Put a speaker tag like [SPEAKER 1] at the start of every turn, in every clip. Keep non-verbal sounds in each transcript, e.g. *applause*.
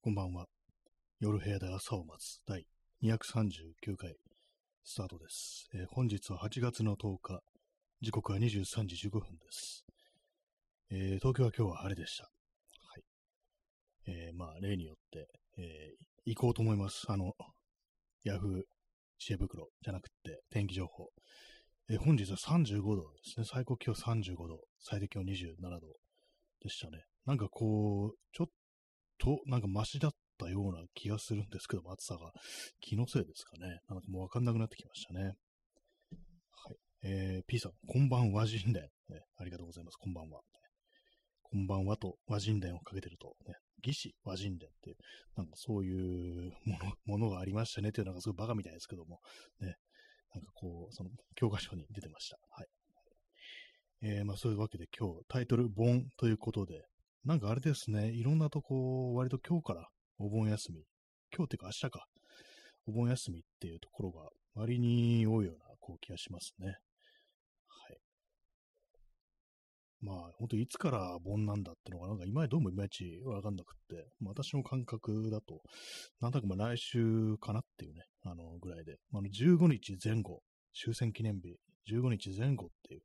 [SPEAKER 1] こんばんは。夜部屋で朝を待つ第239回スタートです、えー本日は8月の10日、時刻は23時15分です。えー東京は今日は晴れでした。はい。えーまあ、例によって、え行こうと思います。あの、ヤフー知恵袋じゃなくて天気情報。え本日は35度ですね。最高気温35度、最低気温27度でしたね。なんかこう、ちょっと、なんかマシだったような気がするんですけども、暑さが。気のせいですかね。なんかもうわかんなくなってきましたね。はい。えー、P さん、こんばんは人伝、ね。ありがとうございます。こんばんは。こんばんはと和人伝をかけてると、ね、義士和人伝っていう、なんかそういうものものがありましたねっていうのがすごいバカみたいですけども、ね、なんかこう、その教科書に出てました。はい。えー、まあそういうわけで今日タイトル、盆ということで、なんかあれですね、いろんなとこ、割と今日からお盆休み、今日っていうか明日か、お盆休みっていうところが割に多いようなこう気がしますね。はい。まあ、本当いつから盆なんだってのが、なんか今どうもいまいちわかんなくって、まあ、私の感覚だと、なんとなくまあ来週かなっていうね、あのぐらいで、ま、あの15日前後、終戦記念日、15日前後っていう、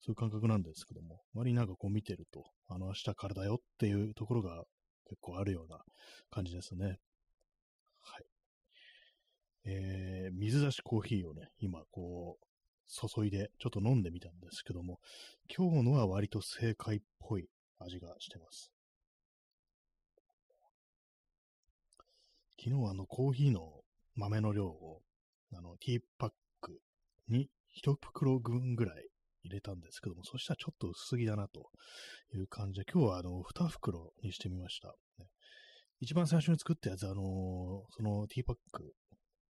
[SPEAKER 1] そういう感覚なんですけども、割になんかこう見てると、あの明日からだよっていうところが結構あるような感じですね。はい。えー、水出しコーヒーをね、今こう、注いでちょっと飲んでみたんですけども、今日のは割と正解っぽい味がしてます。昨日はあのコーヒーの豆の量を、あの、ティーパックに一袋分ぐらい入れたんですけども、そしたらちょっと薄すぎだなという感じで、今日はあの、二袋にしてみました。ね一番最初に作ったやつ、あのーそのティーパック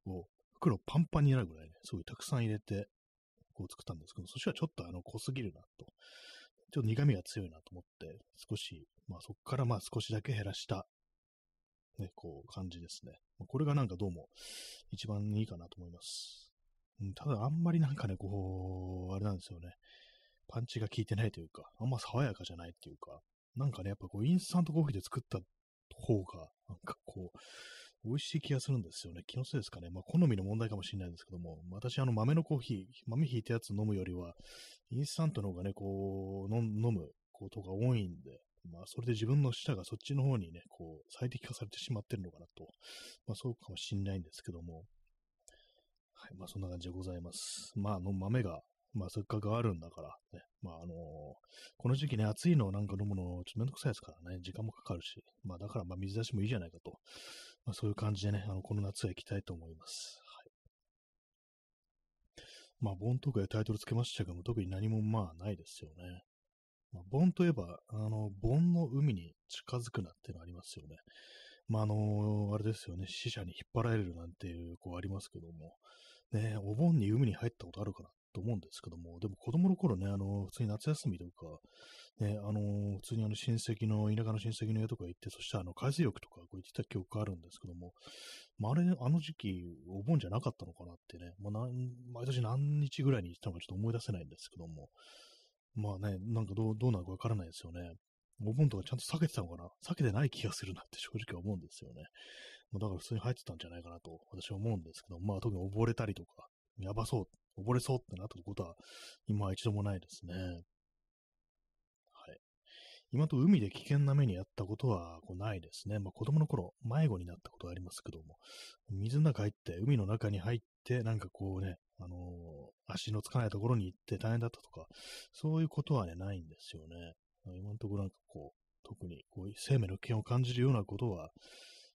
[SPEAKER 1] を袋パンパンになるぐらいね、すごいたくさん入れて、こう作ったんですけど、そしたらちょっとあの、濃すぎるなと。ちょっと苦味が強いなと思って、少し、まあそこからまあ少しだけ減らした、ね、こう感じですね。これがなんかどうも一番いいかなと思います。うんただあんまりなんかね、こう、あれなんですよね。パンチが効いてないというか、あんま爽やかじゃないっていうか、なんかね、やっぱこう、インスタントコーヒーで作った方が、なんかこう、美味しい気がするんですよね。気のせいですかね。まあ、好みの問題かもしれないですけども、私、あの、豆のコーヒー、豆ひいたやつ飲むよりは、インスタントの方がね、こう、飲飲むことが多いんで、まあ、それで自分の舌がそっちの方にね、こう、最適化されてしまってるのかなと、まあ、そうかもしれないんですけども、はい、まあ、そんな感じでございます。まあ、あの、豆が、まあ、せっかくあるんだから、ね、まあ、あのこの時期ね、暑いのをなんか飲むの、ちょっとめんどくさいですからね、時間もかかるし、まあ、だから、まあ、水出しもいいじゃないかと、まあ、そういう感じでね、あの、この夏は行きたいと思います。はい。まあ、盆とかでタイトルつけましたけども、特に何もまあ、ないですよね。まあ、盆といえば、あの、盆の海に近づくなっていうのありますよね。まあ、あのあれですよね、死者に引っ張られるなんていう、こうありますけども、ね、お盆に海に入ったことあるかなと思うんですけども、でも子供の頃ね、あの、普通に夏休みとか、ね、あの、普通にあの親戚の、田舎の親戚の家とか行って、そしたらあの、海水浴とかこう行ってた記憶があるんですけども、まあ、あれ、あの時期、お盆じゃなかったのかなってね、まあ、毎年何日ぐらいに行ったのかちょっと思い出せないんですけども、まあね、なんかどう、どうなるかわからないですよね。お盆とかちゃんと避けてたのかな？避けてない気がするなって正直思うんですよね。まあだから普通に入ってたんじゃないかなと私は思うんですけど、まあ特に溺れたりとか、やばそう、溺れそうってなったことは今は一度もないですね。はい。今と海で危険な目にあったことはこうないですね。まあ子供の頃、迷子になったことはありますけども、水の中入って、海の中に入って、なんかこうね、あのー足のつかないところに行って大変だったとか、そういうことはね、ないんですよね。今のところなんかこう、特にこう生命の危険を感じるようなことは、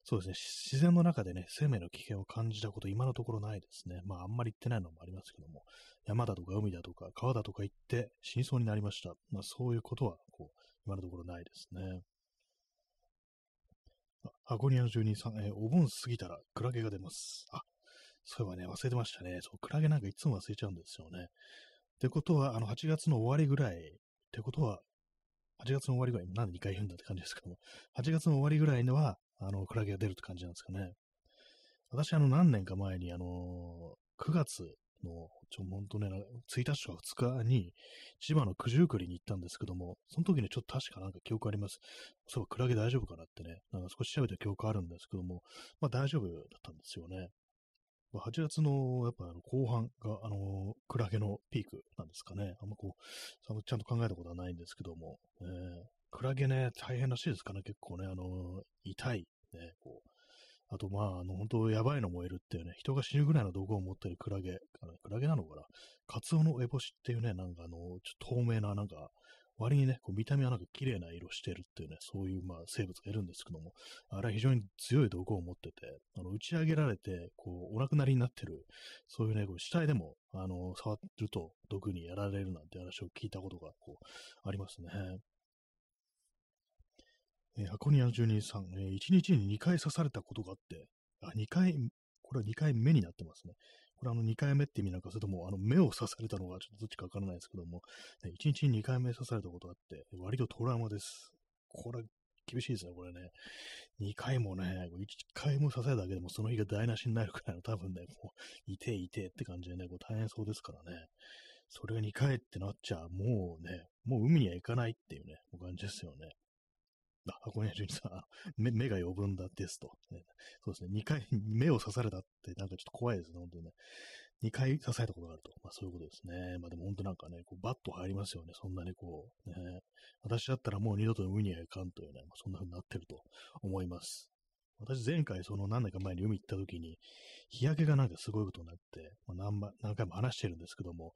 [SPEAKER 1] そうですね、自然の中でね、生命の危険を感じたこと、今のところないですね。まあ、あんまり行ってないのもありますけども、山だとか海だとか川だとか行って死にそうになりました。まあ、そういうことは、こう、今のところないですね。アゴニアの住人さん、えーお盆過ぎたらクラゲが出ます。あ、そういえばね、忘れてましたね。そう、クラゲなんかいつも忘れちゃうんですよね。ってことは、あの、8月の終わりぐらい、ってことは、8月の終わりぐらい、なんで2回言うんだって感じですけども、8月の終わりぐらいには、あの、クラゲが出るって感じなんですかね。私、あの、何年か前に、あの、9月の、ちょ、ほんとね、1日とか2日に、千葉の九十九里に行ったんですけども、その時にちょっと確かなんか記憶あります。そう、クラゲ大丈夫かなってね、なんか少し調べた記憶あるんですけども、まあ大丈夫だったんですよね。8月の、やっぱあの後半が、あの、クラゲのピークなんですかね。あんまこう、ちゃんと考えたことはないんですけども、えー、クラゲね、大変らしいですかね、結構ね、あの、痛い、ね、こう、あと、まあ、あの、本当やばいのもいるっていうね、人が死ぬぐらいの毒を持ってるクラゲ、クラゲなのかな？カツオの烏帽子っていうね、なんかあの、ちょっと透明な、なんか、割にね、こう見た目はなんか綺麗な色してるっていうね、そういうまあ生物がいるんですけども、あれは非常に強い毒を持ってて、あの打ち上げられて、こう、お亡くなりになってる、そういうね、こう死体でも、あの、触ると毒にやられるなんて話を聞いたことが、こう、ありますね。えー、箱庭の住人さん、えー、1日に2回刺されたことがあって、あ、2回、これは2回目になってますね。これあの2回目って意味なんか、それともあの目を刺されたのがちょっとどっちかわからないですけども、ね、1日に2回目刺されたことがあって、割とトラウマです。これ、厳しいですね、これね。2回もね、1回も刺されただけでもその日が台無しになるくらいの多分ね、もう、いていてって感じでね、こう大変そうですからね。それが2回ってなっちゃ、もうね、もう海には行かないっていうね、感じですよね。あ、箱根淳さん、目目が余分だですと、ね。そうですね、2回、目を刺されたって、なんかちょっと怖いですね、本当にね。2回刺されたことがあると。まあそういうことですね。まあでも本当なんかね、こうバット入りますよね。そんなにこう、ね。私だったらもう二度と海には行かんというね、まあ、そんな風になってると思います。私前回その何年か前に海行った時に、日焼けがなんかすごいことになって、まあ、何何回も話してるんですけども、やっ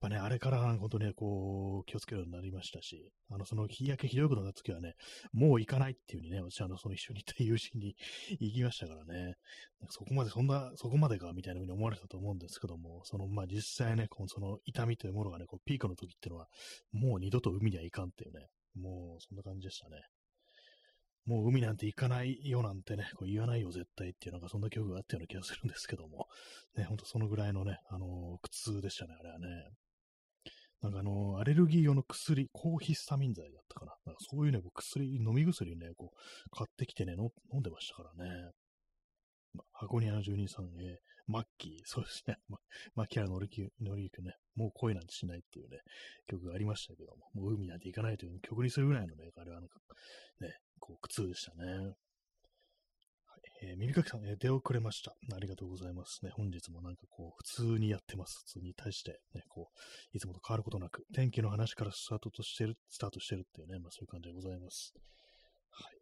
[SPEAKER 1] ぱね、あれから本当にこう、気をつけるようになりましたし、あの、その日焼けひどいことになった時はね、もう行かないっていう風にね、私あの、その一緒に行った友人に *laughs* 行きましたからね、そこまで、そんな、そこまでか、みたいな風に思われたと思うんですけども、その、まあ、実際ね、この、その痛みというものがね、こう、ピークの時っていうのは、もう二度と海には行かんっていうね、もう、そんな感じでしたね。もう海なんて行かないよなんてね、こう言わないよ絶対っていうなんかそんな曲があったような気がするんですけども、ね、ほんとそのぐらいのね、あの、苦痛でしたね、あれはね。なんかあの、アレルギー用の薬、抗ヒスタミン剤だったかな。なんかそういうね、薬、飲み薬ね、こう、買ってきてね、飲んでましたからね。ま箱庭の住人さん、えー、マッキー、そうですね。*laughs* ま、マッキーのりき、のりくね、もう恋なんてしないっていうね、曲がありましたけども、もう海なんて行かないという曲にするぐらいのね、あれはなんか、ね、苦痛でしたね。はいえー、耳かきさん、えー、出遅れました。ありがとうございますね。本日もなんかこう、普通にやってます。普通に対して、ね、こう、いつもと変わることなく、天気の話からスタートとしてる、スタートしてるっていうね、まあそういう感じでございます。はい。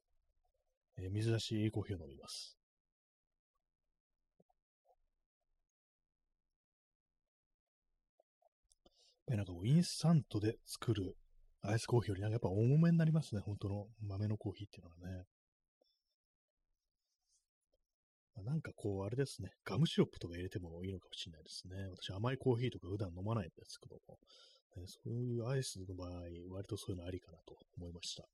[SPEAKER 1] えー、水出しコーヒーを飲みます。なんかこう、インスタントで作るアイスコーヒーよりなんかやっぱ重めになりますね。本当の豆のコーヒーっていうのはね。まあ、なんかこう、あれですね、ガムシロップとか入れてもいいのかもしれないですね。私、甘いコーヒーとか普段飲まないんですけども、ね、そういうアイスの場合、割とそういうのありかなと思いました。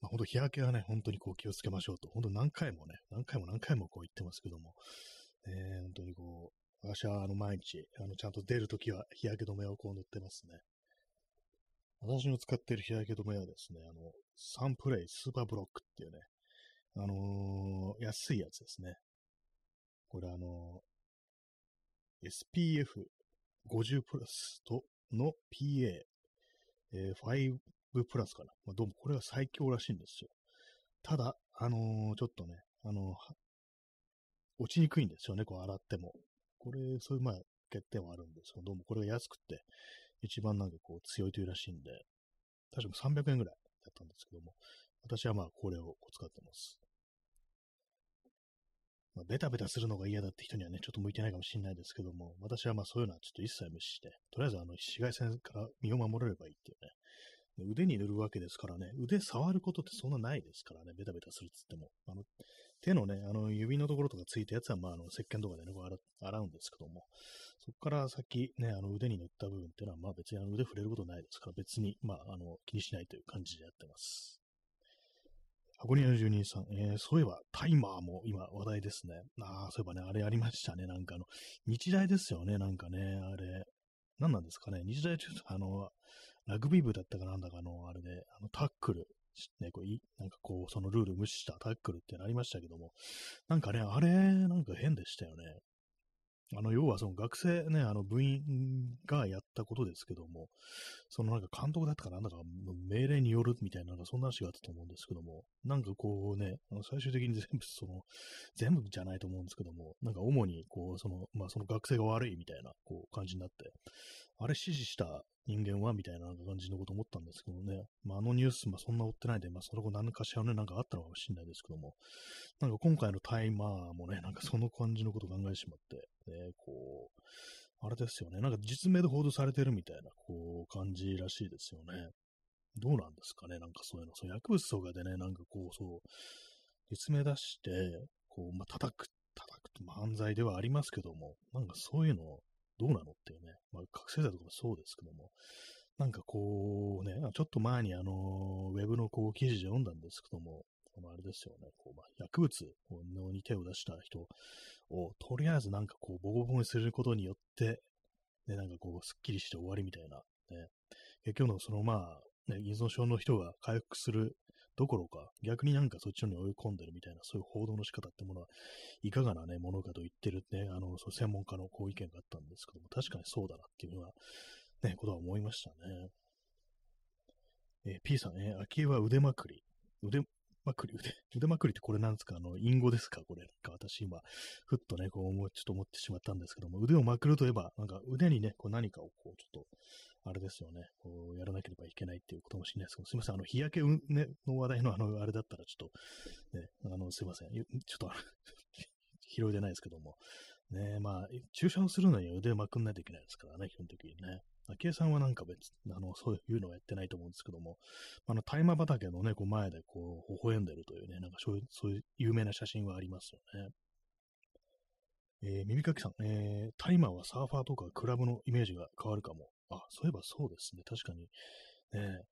[SPEAKER 1] まあ、本当日焼けはね、本当にこう気をつけましょうと、本当何回もね、何回も何回もこう言ってますけども、ね、本当にこう、私はあの毎日、あのちゃんと出るときは日焼け止めをこう塗ってますね。私の使っている日焼け止めはですね、あの、サンプレイスーパーブロックっていうね、あのー、安いやつですね。これあのー、SPF50 プラスとの PA、えー、5プラスかな。まあ、どうもこれは最強らしいんですよ。ただ、あのー、ちょっとね、あの落ちにくいんですよね、こう洗っても。これ、そういうまあ欠点はあるんですけど、どうもこれが安くて、一番なんかこう強いというらしいんで、確か300円ぐらいだったんですけども、私はまあこれを使ってます。まあ、ベタベタするのが嫌だって人にはね、ちょっと向いてないかもしれないですけども、私はまあそういうのはちょっと一切無視して、とりあえずあの紫外線から身を守れればいいっていうね。腕に塗るわけですからね、腕触ることってそんなないですからね、ベタベタするっつっても。あの手のね、あの指のところとかついたやつは、まあ、あの石鹸とかでね、洗うんですけども、そこから先、ね、あの腕に塗った部分っていうのは、まあ別にあの腕触れることないですから、別に、まあ、あの気にしないという感じでやってます。箱庭の住人さん、えー、そういえばタイマーも今話題ですね。ああ、そういえばね、あれありましたね。なんかあの、日大ですよね、なんかね、あれ。何なんですかね。日大中あの、ラグビー部だったかなんだかの、あれで、あの、タックル、ね、こういなんかこう、そのルール無視したタックルってありましたけども、なんかね、あれ、なんか変でしたよね。あの、要はその学生ね、あの部員がやったことですけども、そのなんか監督だったかなんだか命令によるみたいな、なんかそんな話があったと思うんですけども、なんかこうね、最終的に全部その、全部じゃないと思うんですけども、なんか主にこう、その、まあその学生が悪いみたいな、こう感じになって、あれ指示した人間はみたいな感じのこと思ったんですけどね。まあ、あのニュース、まあ、そんな追ってないで、まあ、その後何かしらね、なんかあったのかもしれないですけども、なんか今回のタイマーもね、なんかその感じのことを考えてしまって、ね、こう、あれですよね、なんか実名で報道されてるみたいな、こう、感じらしいですよね。どうなんですかね、なんかそういうの。そう薬物とかでね、なんかこう、そう、実名出して、こう、まあ、叩く、叩くって犯罪ではありますけども、なんかそういうのどうなのっていうね、まあ、覚醒剤とかもそうですけども、なんかこうね、ちょっと前にあの、ウェブのこう記事で読んだんですけども、このあれですよね、こうまあ、薬物に手を出した人を、とりあえずなんかこう、ボコボコにすることによって、ね、なんかこう、すっきりして終わりみたいな、ね、結局のそのまあ、ね、依存症の人が回復するどころか、逆になんかそっちに追い込んでるみたいな、そういう報道の仕方ってものは、いかがなね、ものかと言ってるね、あの、そ専門家のこう意見があったんですけども、確かにそうだなっていうのは、ね、ことは思いましたね。えー、P さん、えー、秋は腕まくり。まくり、腕、*laughs* 腕まくりってこれなんですか？あの、隠語ですか？これ。なんか。私今、ふっとね、こう思、ちょっと思ってしまったんですけども、腕をまくるといえば、なんか腕にね、こう何かをこう、ちょっと、あれですよね、こうやらなければいけないっていうこともしれないですけど、すいません、あの、日焼け、の話題のあの、あれだったらちょっと、ね、あの、すいません、ちょっと *laughs* 拾いでないですけども、ね、まあ、注射をするのに腕をまくんないといけないですからね、基本的にね。昭恵さんはなんか別、あの、そういうのはやってないと思うんですけども、あの、大麻畑のね、こう前でこう、微笑んでるというね、なんかそういう、そういう有名な写真はありますよね。えー、耳かきさん、えー、タイマーはサーファーとかクラブのイメージが変わるかも。あ、そういえばそうですね。確かに。ね、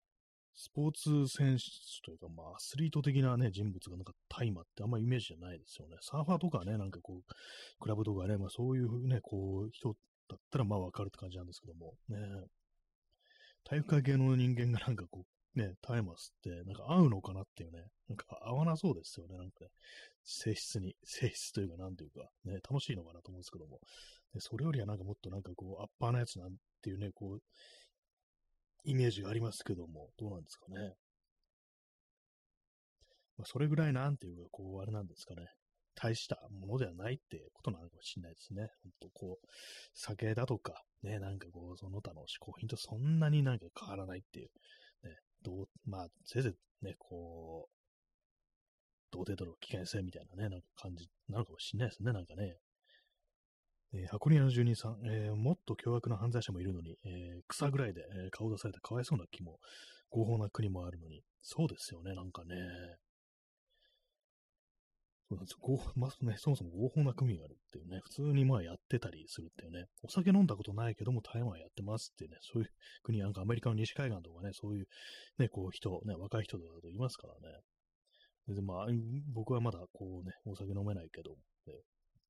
[SPEAKER 1] スポーツ選手というか、まあ、アスリート的なね、人物がなんかタイマーってあんまイメージじゃないですよね。サーファーとかね、なんかこう、クラブとかね、まあそういうね、こう、人だったらまあわかるって感じなんですけども、ね。体育会系の人間がなんかこう、ね、タイマー吸って、なんか合うのかなっていうね、なんか合わなそうですよね、なんかね。性質に、性質というか、なんていうか、ね、楽しいのかなと思うんですけども、でそれよりはなんかもっとなんかこう、アッパーなやつなんていうね、こう、イメージがありますけども、どうなんですかね。まあ、それぐらいなんていうか、こう、あれなんですかね。大したものではないってことなのかもしれないですね。本当こう、酒だとか、ね、なんかこう、その他の嗜好品とそんなになんか変わらないっていう、ね、どう、まあ、せいぜいね、こう、同程度の危険性みたいなね、なんか感じなのかもしれないですね、なんかね。えー、箱庭の住人さん、えー、もっと凶悪な犯罪者もいるのに、えー、草ぐらいで、え顔出されたかわいそうな気も、合法な国もあるのに、そうですよね、なんかね。そうなんですよ。まあね、そもそも合法な組があるっていうね、普通にまあやってたりするっていうね、お酒飲んだことないけども台湾やってますっていうね、そういう国、なんかアメリカの西海岸とかね、そういうね、こう人、ね、若い人とかといますからね。で、まあ、僕はまだこうね、お酒飲めないけど、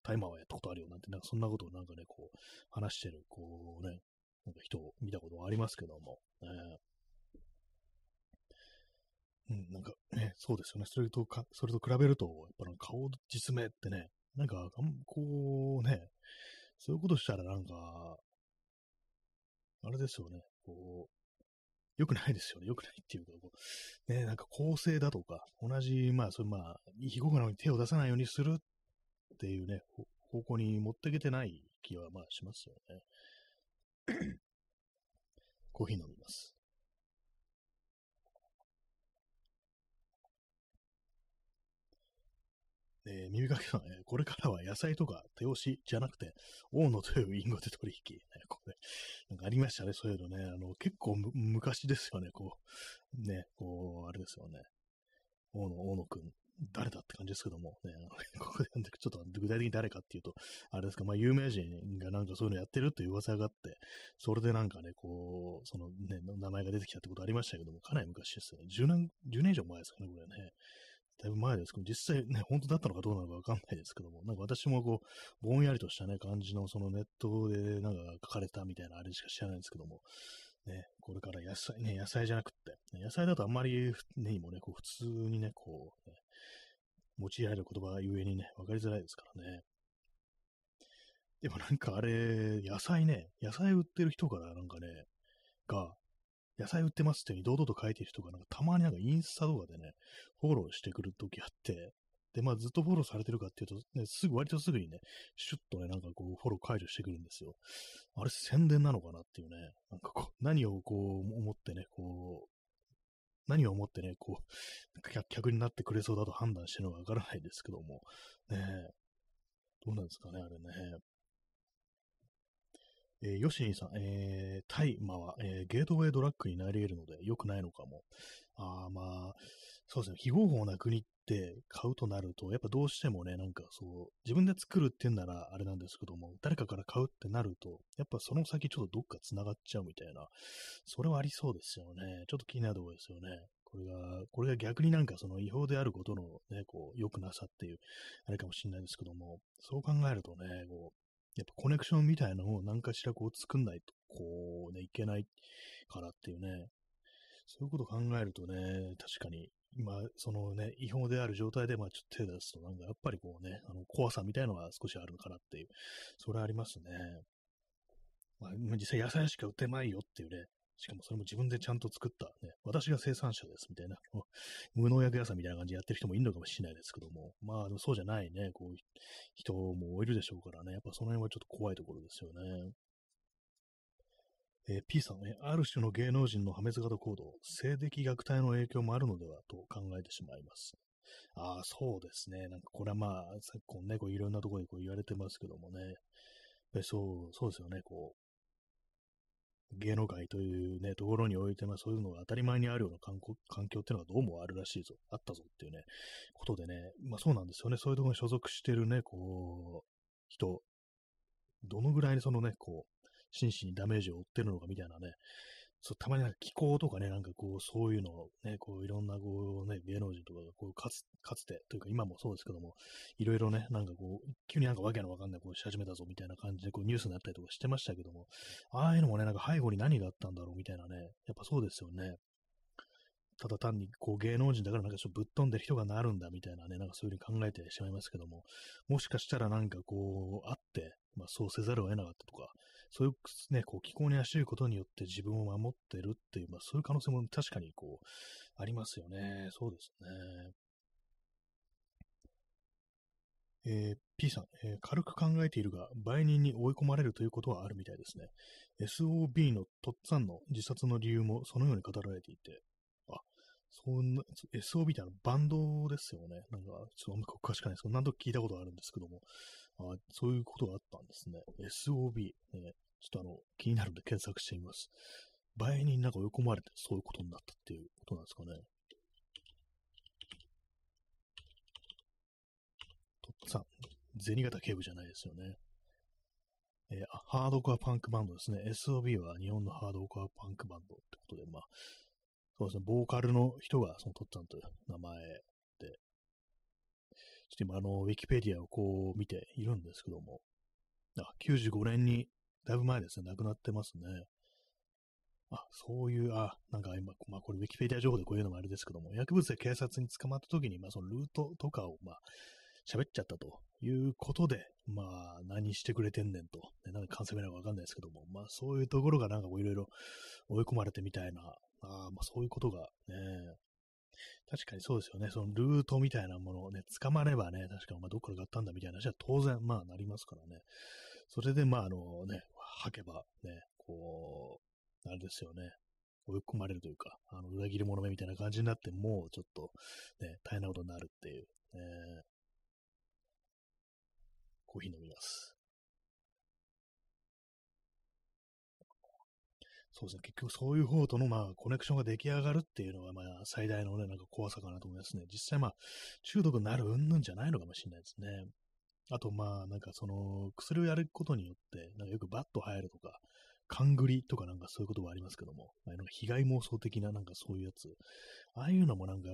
[SPEAKER 1] タイマーはやったことあるよなんて、なんかそんなことをなんかね、こう、話してる、こうね、なんか人を見たことがありますけども、ね、うん、なんかね、そうですよね。それとか、それと比べると、やっぱなんか顔実名ってね、なんか、こうね、そういうことしたらなんか、あれですよね、こう、良くないですよね。良くないっていうか、こう、ね、なんか構成だとか、同じ、まあ、それまあ、非合法なのに手を出さないようにするっていうね、方向に持っていけてない気は、まあ、しますよね。*coughs* コーヒー飲みます。えー、耳かけさん、え、これからは野菜とか手押しじゃなくて、大野という隠語で取引。*laughs* ね、これ、なんかありましたね、そういうのね。あの、結構昔ですよね、こう、ね、こう、あれですよね。大野、大野くん、誰だって感じですけども、ね、*laughs* ここでちょっと具体的に誰かっていうと、あれですか、まあ、有名人がなんかそういうのやってるっていう噂があって、それでなんかね、こう、そのね、名前が出てきたってことありましたけども、かなり昔ですよね。10年、10年以上前ですかね、これね。だいぶ前ですけど、実際ね、本当だったのかどうなのかわかんないですけども、なんか私もこう、ぼんやりとしたね、感じのそのネットでなんか書かれたみたいなあれしか知らないんですけども、ね、これから野菜、ね、野菜じゃなくって、野菜だとあんまりね、もね、こう普通にね、こう、ね、用いられる言葉ゆえにね、わかりづらいですからね。でもなんかあれ、野菜ね、野菜売ってる人からなんかね、が、野菜売ってますって堂々と書いてる人がなんかたまになんかインスタとかでね、フォローしてくるときあって、で、まあずっとフォローされてるかっていうと、ね、すぐ、割とすぐにね、シュッとね、なんかこう、フォロー解除してくるんですよ。あれ宣伝なのかなっていうね、なんかこう、何をこう、思ってね、こう、何を思ってね、こう、客になってくれそうだと判断してるのかわからないですけども、ねどうなんですかね、あれね。えー、ヨシニさん、えー、大麻は、えー、ゲートウェイドラッグになり得るので良くないのかも。あまあ、そうですね、非合法な国って買うとなると、やっぱどうしてもね、なんかそう、自分で作るって言うんならあれなんですけども、誰かから買うってなると、やっぱその先ちょっとどっか繋がっちゃうみたいな、それはありそうですよね。ちょっと気になるところですよね。これが、これが逆になんかその違法であることのね、こう、良くなさっていう、あれかもしれないですけども、そう考えるとね、こう、やっぱコネクションみたいなのを何かしらこう作んないと、こうね、いけないからっていうね、そういうことを考えるとね、確かに、今、そのね、違法である状態で、まあちょっと手出すと、なんかやっぱりこうね、あの怖さみたいのが少しあるのかなっていう、それはありますね。まあ、実際野菜しか売ってないよっていうね、しかもそれも自分でちゃんと作った、ね、私が生産者ですみたいな、無農薬野菜みたいな感じでやってる人もいるのかもしれないですけども、まあそうじゃないね、こう、人もいるでしょうからね、やっぱその辺はちょっと怖いところですよね。えー、P さん、ね、ある種の芸能人の破滅型行動、性的虐待の影響もあるのではと考えてしまいます。ああ、そうですね。なんかこれはまあ、昨今ね、こういろんなところでこう言われてますけどもね。そう、そうですよね。こう、芸能界というね、ところにおいて、まあそういうのが当たり前にあるような環境っていうのがどうもあるらしいぞ、あったぞっていうね、ことでね、まあそうなんですよね、そういうところに所属してるね、こう、人、どのぐらいにそのね、こう、心身にダメージを負ってるのかみたいなね、そう、たまになんか気候とかね、なんかこう、そういうのをね、こう、いろんなこうね、芸能人とかが、こう、かつ、かつて、というか今もそうですけども、いろいろね、なんかこう、急になんかわけのわかんないこうし始めたぞみたいな感じで、こう、ニュースになったりとかしてましたけども、ああいうのもね、なんか背後に何があったんだろうみたいなね、やっぱそうですよね。ただ単にこう芸能人だからなんかちょっとぶっ飛んでる人がなるんだみたいなね、なんかそういう風に考えてしまいますけども、もしかしたらなんかこう、あって、まあそうせざるを得なかったとか、そういうね、こう気候に走ることによって自分を守ってるっていう、まあそういう可能性も確かにこう、ありますよね。そうですね。えー、P さん、えー、軽く考えているが、売人に追い込まれるということはあるみたいですね。SOB のとっつぁんの自殺の理由もそのように語られていて、あ、そんな、SOB ってあのバンドですよね。なんか、ちょっとあんま詳しくないですけど、何度か聞いたことあるんですけども、あそういうことがあったんですね。SOB、ね。ちょっとあの、気になるんで検索してみます。倍になんか追い込まれてそういうことになったっていうことなんですかね。とっさん、銭形警部じゃないですよね。えー、ハードコアパンクバンドですね。SOB は日本のハードコアパンクバンドってことで、まあ、そうですね、ボーカルの人がそのとっつぁんという名前、ちょっと今、あの、ウィキペディアをこう見ているんですけども、あ、95年に、だいぶ前ですね、亡くなってますね。あ、そういう、あ、なんか今、まあこれウィキペディア情報でこういうのもあれですけども、薬物で警察に捕まった時に、まあそのルートとかを、まあ、喋っちゃったということで、まあ、何してくれてんねんと、ね、なんか関西弁なのかわかんないですけども、まあそういうところがなんかこういろいろ追い込まれてみたいな、あまあそういうことがね、確かにそうですよね。そのルートみたいなものをね、捕まればね、確かまあどっから買ったんだみたいな話は当然まあなりますからね。それでまああのね、吐けばね、こう、あれですよね。追い込まれるというか、あの裏切り者目みたいな感じになって、もうちょっとね、大変なことになるっていう、ね。コーヒー飲みます。そうですね、結局そういう方との、まあ、コネクションが出来上がるっていうのが、まあ、最大のね、なんか怖さかなと思いますね。実際、まあ、中毒になるうんぬんじゃないのかもしれないですね。あと、まあ、なんかその、薬をやることによって、なんかよくバッと入るとか、勘繰りとかなんかそういうことはありますけども、まあ、なんか被害妄想的ななんかそういうやつ、ああいうのもなんか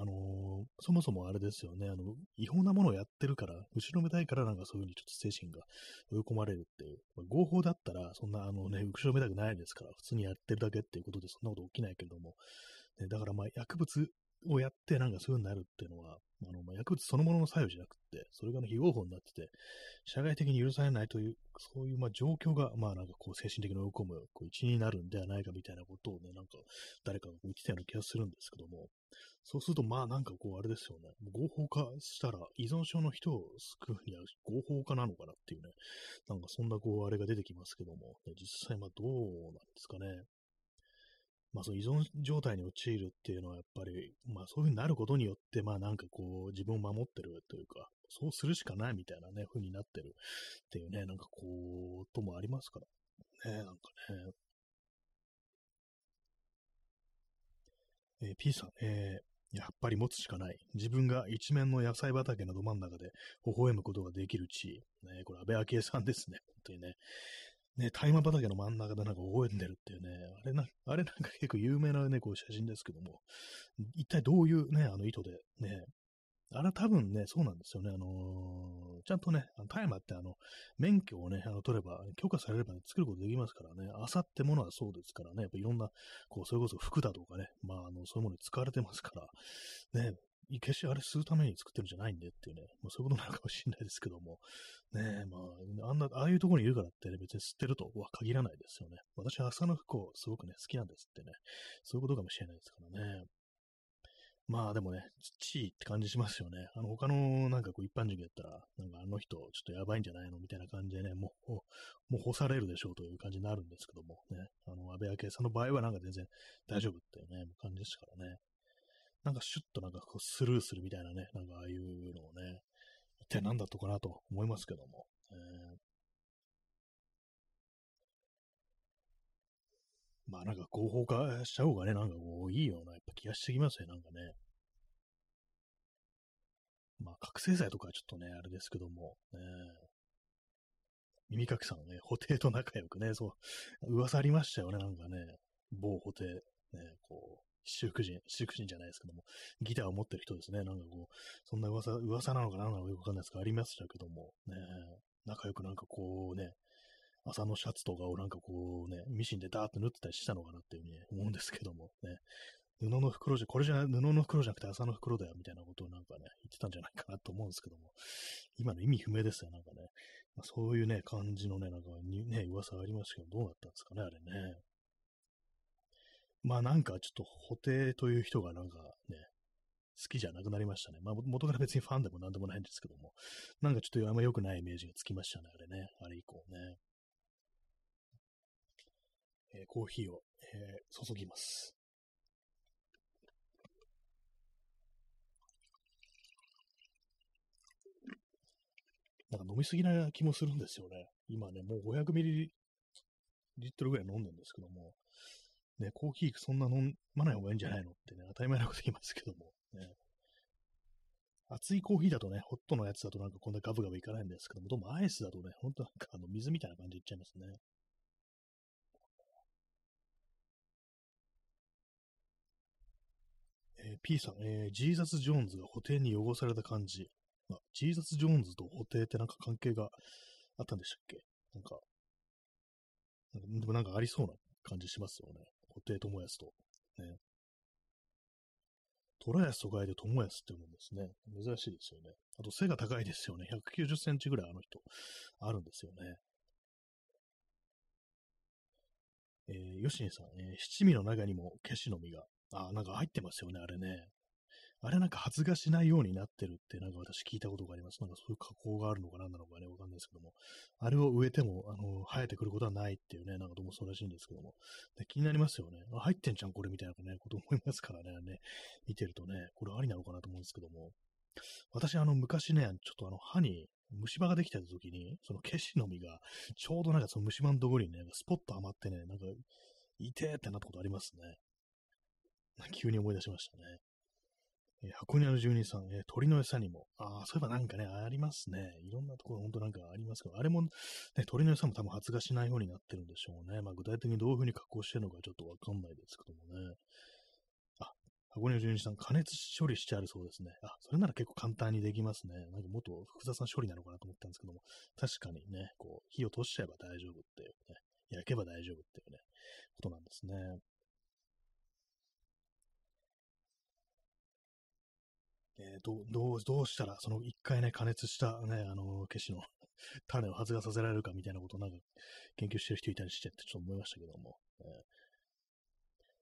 [SPEAKER 1] あのー、そもそもあれですよね、あの、違法なものをやってるから、後ろめたいからなんかそういうふうにちょっと精神が追い込まれるっていう。まあ、合法だったら、そんなあのね、後ろめたくないですから、普通にやってるだけっていうことでそんなこと起きないけれども、ね、だからまあ薬物をやってなんかそういう風になるっていうのは、あの、まあ、薬物そのものの作用じゃなくて、それがね、非合法になってて、社会的に許されないという、そういう、まあ、状況が、まあ、なんかこう、精神的に追い込む、こう、一因になるんではないかみたいなことをね、なんか、誰かが言ってたような気がするんですけども、そうすると、まあ、なんかこう、あれですよね、合法化したら、依存症の人を救うには合法化なのかなっていうね、なんかそんなこう、あれが出てきますけども、ね、実際、まあ、どうなんですかね。まあ、その依存状態に陥るっていうのはやっぱり、まあ、そういう風になることによって、まあ、なんかこう、自分を守ってるというか、そうするしかないみたいなね、風になってるっていうね、なんかこう、ともありますからね、なんかね。えー、P さん、えー、やっぱり持つしかない。自分が一面の野菜畑のど真ん中で微笑むことができる地位。ね、これ安倍昭恵さんですね。本当にね。ね、大麻畑の真ん中でなんか覚えてるっていうね、あれな、あれなんか結構有名なね、こう写真ですけども、一体どういうね、あの意図でね、あれ多分ね、そうなんですよね。あのー、ちゃんとね、大麻ってあの、免許をね、あの取れば、許可されれば、ね、作ることできますからね、あさってものはそうですからね、やっぱいろんな、こう、それこそ服だとかね、まあ、あの、そういうものに使われてますから、ね、決してあれ吸うために作ってるんじゃないんでっていうね、まあ、そういうことなのかもしれないですけども、ね。まあ、あんな、ああいうところにいるからってね、別に吸ってるとは限らないですよね。私は朝の服をすごくね、好きなんですってね、そういうことかもしれないですからね。まあでもね、地位って感じしますよね。あの他のなんかこう一般人がやったら、なんかあの人ちょっとやばいんじゃないのみたいな感じでね、もう、もう干されるでしょうという感じになるんですけどもね、あの安倍昭恵さんの場合はなんか全然大丈夫っていうね、感じでしたからね。なんかシュッとなんかこうスルーするみたいなね、なんかああいうのをね、一体何だったかなと思いますけども。えー、まあなんか合法化しちゃおうがね、なんかこういいようなやっぱ気がしてきますね、なんかね。まあ覚醒剤とかはちょっとね、あれですけども、ね、耳かきさんね、布袋と仲良くね、そう、噂ありましたよね、なんかね、某布袋、ね、こう、七福神、七福神じゃないですけども、ギターを持ってる人ですね。なんかこう、そんな噂、噂なのかなのかよくわかんないですけど、ありましたけども、ね、仲良くなんかこうね、朝のシャツとかをなんかこうね、ミシンでダーッと縫ってたりしたのかなっていうふうに思うんですけども、ね、布の袋じゃ、これじゃ、布の袋じゃなくて朝の袋だよ、みたいなことをなんかね、言ってたんじゃないかなと思うんですけども、今の意味不明ですよ、なんかね。まあ、そういうね、感じのね、なんかにね、噂がありましたけど、どうなったんですかね、あれね。まあなんかちょっと布袋という人がなんかね、好きじゃなくなりましたね。まあ元から別にファンでもなんでもないんですけども、なんかちょっとあんま良くないイメージがつきましたね、あれね。あれ以降ね。え、コーヒーを、えー、注ぎます。なんか飲みすぎな気もするんですよね。今ね、もう500ミリリットルぐらい飲んでるんですけども、ね、コーヒーそんな飲まない方がいいんじゃないのってね、当たり前なこと言いますけども、ね。熱いコーヒーだとね、ホットのやつだとなんかこんなガブガブいかないんですけども、どうもアイスだとね、ほんとなんかあの水みたいな感じでいっちゃいますね。えー、P さん、えー、ジーザス・ジョーンズが補填に汚された感じ。あ、ジーザス・ジョーンズと補填ってなんか関係があったんでしたっけ？なんか、なんかでもなんかありそうな感じしますよね。布袋友康と。ね。虎安と書いて友康って読むんですね。珍しいですよね。あと背が高いですよね。190センチぐらいあの人、あるんですよね。えー、吉野さん、えー、七味の中にも消しの実が、あ、なんか入ってますよね、あれね。あれなんか発芽しないようになってるってなんか私聞いたことがあります。なんかそういう加工があるのか何なのかね、わかんないですけども。あれを植えても、あの、生えてくることはないっていうね、なんかどうもそうらしいんですけども。で気になりますよね。あ、入ってんじゃん、これみたいなね、こと思いますからね、ね、見てるとね、これありなのかなと思うんですけども。私、あの、昔ね、ちょっとあの、歯に虫歯ができた時に、その消しの実が、ちょうどなんかその虫歯のところにね、スポッとはまってね、なんか、いてーってなったことありますね。*laughs* 急に思い出しましたね。えー、箱庭の住人さん、えー、鳥の餌にも、ああ、そういえばなんかね、ありますね。いろんなところ、ほんとなんかありますけど、あれも、ね、鳥の餌も多分発芽しないようになってるんでしょうね。まあ、具体的にどういうふうに加工してるのかちょっとわかんないですけどもね。あ、箱庭の住人さん、加熱処理してあるそうですね。あ、それなら結構簡単にできますね。なんかもっと複雑な処理なのかなと思ったんですけども、確かにね、こう、火を通しちゃえば大丈夫っていうね、焼けば大丈夫っていうね、ことなんですね。えー、どう、どう、どうしたら、その一回ね、加熱したね、あの、消しの *laughs* 種を発芽させられるかみたいなことをなんか研究してる人いたりしてってちょっと思いましたけども。えー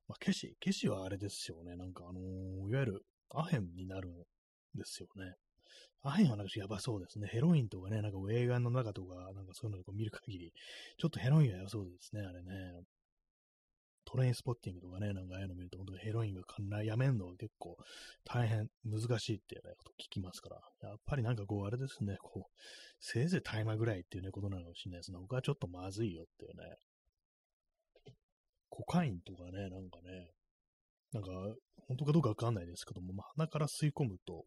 [SPEAKER 1] まあ、消し、消しはあれですよね。なんかあのー、いわゆるアヘンになるんですよね。アヘンはなんかやばそうですね。ヘロインとかね、なんか映画の中とか、なんかそういうのを見る限り、ちょっとヘロインはやばそうですね、あれね。トレインスポッティングとかね、なんかああいうの見ると、本当にヘロインがかなやめんのは結構大変難しいっていうね、こと聞きますから、やっぱりなんかこう、あれですね、こう、せいぜい大麻ぐらいっていうね、ことなのかもしれないですね。僕はちょっとまずいよっていうね。コカインとかね、なんかね、なんか、本当かどうかわかんないですけども、まあ、鼻から吸い込むと、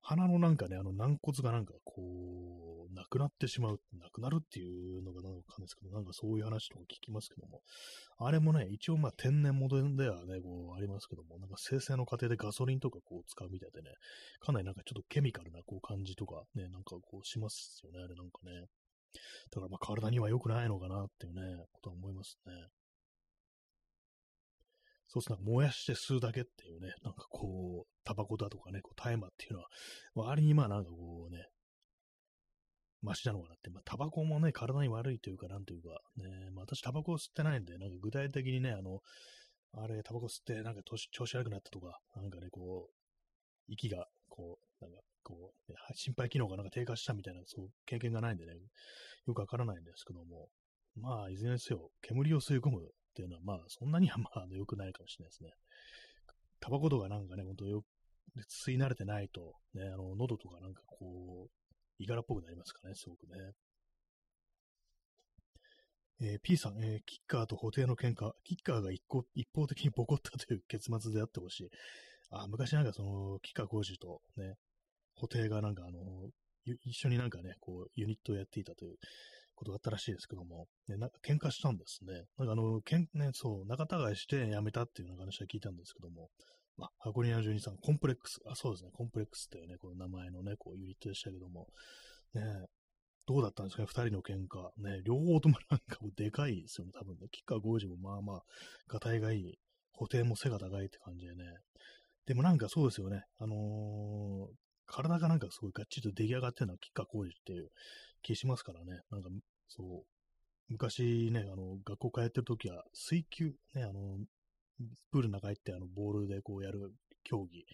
[SPEAKER 1] 鼻のなんかね、あの軟骨がなんかこう、なくなってしまう、なくなるっていうのがなんかですけど、なんかそういう話とか聞きますけども、あれもね、一応まあ天然物ではね、こうありますけども、なんか生成の過程でガソリンとかこう使うみたいでね、かなりなんかちょっとケミカルなこう感じとかね、なんかこうしますよね、あれなんかね。だからまあ体には良くないのかなっていうね、ことは思いますね。そうすると燃やして吸うだけっていうね、なんかこう、タバコだとかね、こう大麻っていうのは、割にまあなんかこうね、マシなのかなって、まあタバコもね、体に悪いというか、なんというか、ね、まあ私タバコを吸ってないんで、なんか具体的にね、あの、あれ、タバコ吸ってなんか調子悪くなったとか、なんかね、こう、息が、こう、なんか、こう、ね、心肺機能がなんか低下したみたいな、そう、経験がないんでね、よくわからないんですけども、まあ、いずれにせよ、煙を吸い込むっていうのは、まあ、そんなにはまあ、良くないかもしれないですね。タバコとかなんかね、ほんとよ吸い慣れてないと、ね、あの、喉とかなんかこう、いがらっぽくなりますからね、すごくね。えー、P さん、えー、キッカーと補定の喧嘩、キッカーが一一方的にボコったという結末であってほしい。あ、昔なんかその、キッカー工事とね、補定がなんかあの、一緒になんかね、こう、ユニットをやっていたということがあったらしいですけども、ね、なんか喧嘩したんですね。なんかあの、けんね、そう、仲違いして辞めたっていうような話は聞いたんですけども、まあ、箱庭12さん、コンプレックス、あ、そうですね、コンプレックスっていうね、この名前のね、こう、ユニットでしたけども、ね、どうだったんですかね、二人の喧嘩。ね、両方ともなんかもうでかいですよね、多分ね。キッカー5時もまあまあ、がたいがいい。補填も背が高いって感じでね。でもなんかそうですよね。あのー、体がなんかすごいがっちりと出来上がってるのはキッカー工事っていう気しますからね。なんか、そう、昔ね、あの、学校通ってる時は、水球、ね、あの、プールの中入って、あの、ボールでこうやる競技、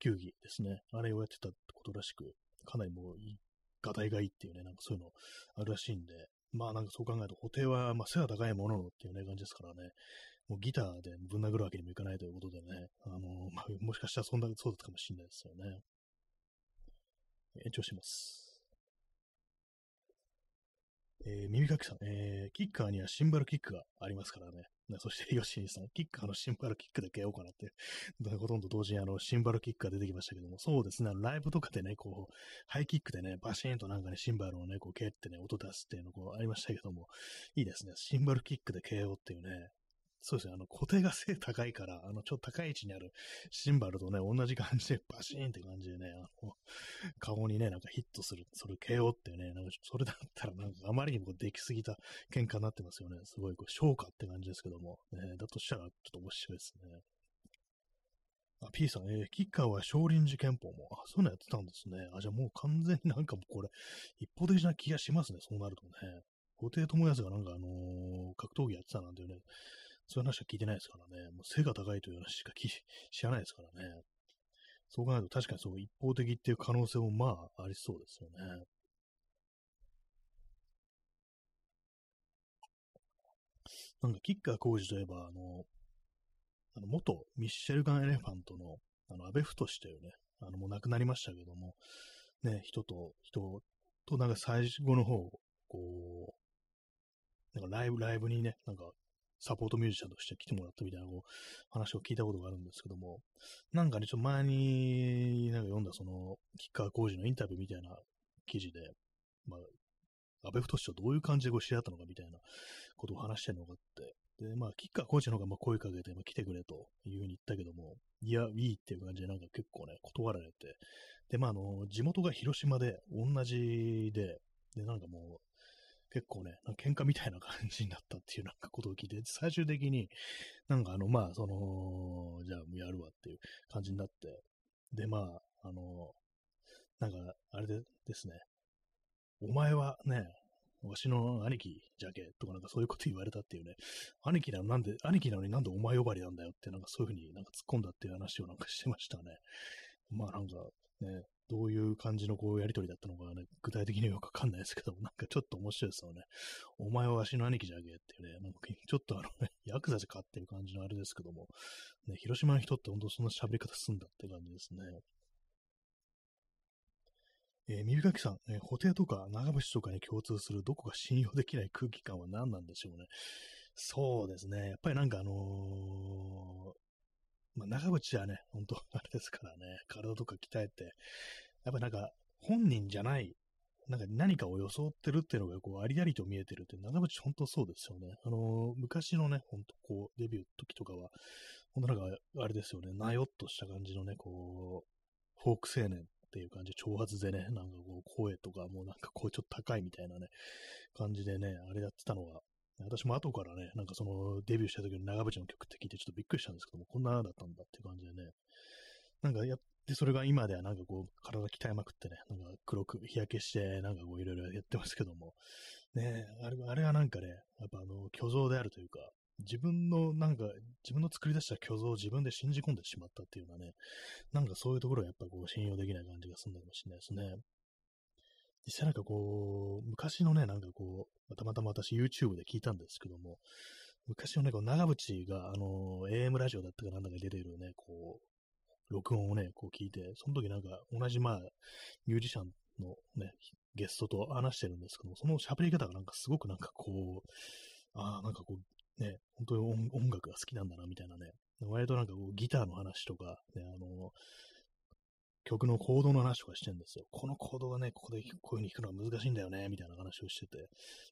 [SPEAKER 1] 球技ですね。あれをやってたってことらしく、かなりもう、がたいがいいっていうね、なんかそういうのあるらしいんで、まあなんかそう考えると、補定は、まあ背が高いもののっていうね、感じですからね、もうギターでぶん殴るわけにもいかないということでね、あのまあ、もしかしたらそんな、そうだったかもしれないですよね。延長します。えー、耳かきさん、えー、キッカーにはシンバルキックがありますからね。そして、*laughs* ヨシニさん、キッカーのシンバルキックで消ようかなって、*laughs* ほとんど同時にあの、シンバルキックが出てきましたけども、そうですね、ライブとかでね、こう、ハイキックでね、バシーンとなんかね、シンバルをね、こう、蹴ってね、音出すっていうのこう、ありましたけども、いいですね、シンバルキックで KO っていうね、そうですね、あの、固定が背 *laughs* 高いから、あの、ちょっと高い位置にあるシンバルとね、同じ感じでバシーンって感じでね、あの、顔にね、なんかヒットする、それ KO ってね、なんかそれだったらなんかあまりにもできすぎた喧嘩になってますよね。すごい、こう、消化って感じですけども、ね、だとしたらちょっと面白いですね。あ、P さん、えー、キッカーは少林寺拳法も、あ、そういうのやってたんですね。あ、じゃあもう完全になんかもうこれ、一方的な気がしますね、そうなるとね。布袋友康がなんかあのー、格闘技やってたなんていうね、そういう話は聞いてないですからね。もう背が高いという話しか *laughs* 知らないですからね。そう考えると確かにそう一方的っていう可能性もまあありそうですよね。なんか、キッカー工事といえば、あの、あの元ミッシェルガン・エレファントの、あの、安倍太というね、あの、もう亡くなりましたけども、ね、人と、人と、なんか最後の方、こう、なんかライブ、ライブにね、なんかサポートミュージシャンとして来てもらったみたいなこう話を聞いたことがあるんですけども、なんかね、ちょっと前になんか読んだその、吉川浩司のインタビューみたいな記事で、まあ、安倍太とどういう感じでこう知り合ったのかみたいなことを話してるのがあって、で、まあ、吉川浩司の方がまあ声かけて、まあ、来てくれというふうに言ったけども、いや、いいっていう感じでなんか結構ね、断られて、で、まあ、あの、地元が広島で同じで、で、なんかもう、結構ね、喧嘩みたいな感じになったっていうなんかことを聞いて、最終的になんかあの、まあ、その、じゃあやるわっていう感じになって、で、まあ、あの、なんか、あれでですね、お前はね、わしの兄貴じゃけとかなんかそういうこと言われたっていうね、兄貴なのなんで、兄貴なのになんでお前呼ばれなんだよってなんかそういうふうになんか突っ込んだっていう話をなんかしてましたね。まあなんかね、どういう感じのこうやりとりだったのかね、具体的にはよくわかんないですけども、なんかちょっと面白いですよね。お前はわしの兄貴じゃけっていうね、なんかちょっとあのね、ヤクザじゃかっていう感じのあれですけども、ね、広島の人って本当そんな喋り方すんだって感じですね。えー、耳かきさん、えー、布袋とか長渕とかに共通するどこか信用できない空気感は何なんでしょうね。そうですね。やっぱりなんかあのー、まあ、長渕はね、本当 *laughs* あれですからね、体とか鍛えて、やっぱなんか本人じゃない、なんか何かを装ってるっていうのがこうありありと見えてるって、長渕本当そうですよね。あのー、昔のね、本当こうデビュー時とかは、本当なんかあれですよね、なよっとした感じのね、こう、フォーク青年っていう感じで、挑発でね、なんかこう、声とかもうなんかこう、ちょっと高いみたいなね、感じでね、あれやってたのが、私も後からね、なんかそのデビューした時の長渕の曲って聞いてちょっとびっくりしたんですけども、こんなだったんだっていう感じでね、なんかやって、それが今ではなんかこう、体鍛えまくってね、なんか黒く日焼けして、なんかこういろいろやってますけども、ねあれあれはなんかね、やっぱあの、虚像であるというか、自分のなんか、自分の作り出した虚像を自分で信じ込んでしまったっていうのはね、なんかそういうところはやっぱこう信用できない感じがするのかもしれないですね。実際なんかこう、昔のね、なんかこう、たまたま私 YouTube で聞いたんですけども、昔のね、こう長渕が、あの、AM ラジオだったかなんだか出てるね、こう、録音をね、こう聞いて、その時なんか同じまあ、ミュージシャンのね、ゲストと話してるんですけども、その喋り方がなんかすごくなんかこう、ああ、なんかこう、ね、本当に音楽が好きなんだな、みたいなね。割となんかこうギターの話とか、ね、あの、曲のコードの話とかしてんですよ。このコードがね、ここでこういう風に弾くのは難しいんだよね、みたいな話をしてて、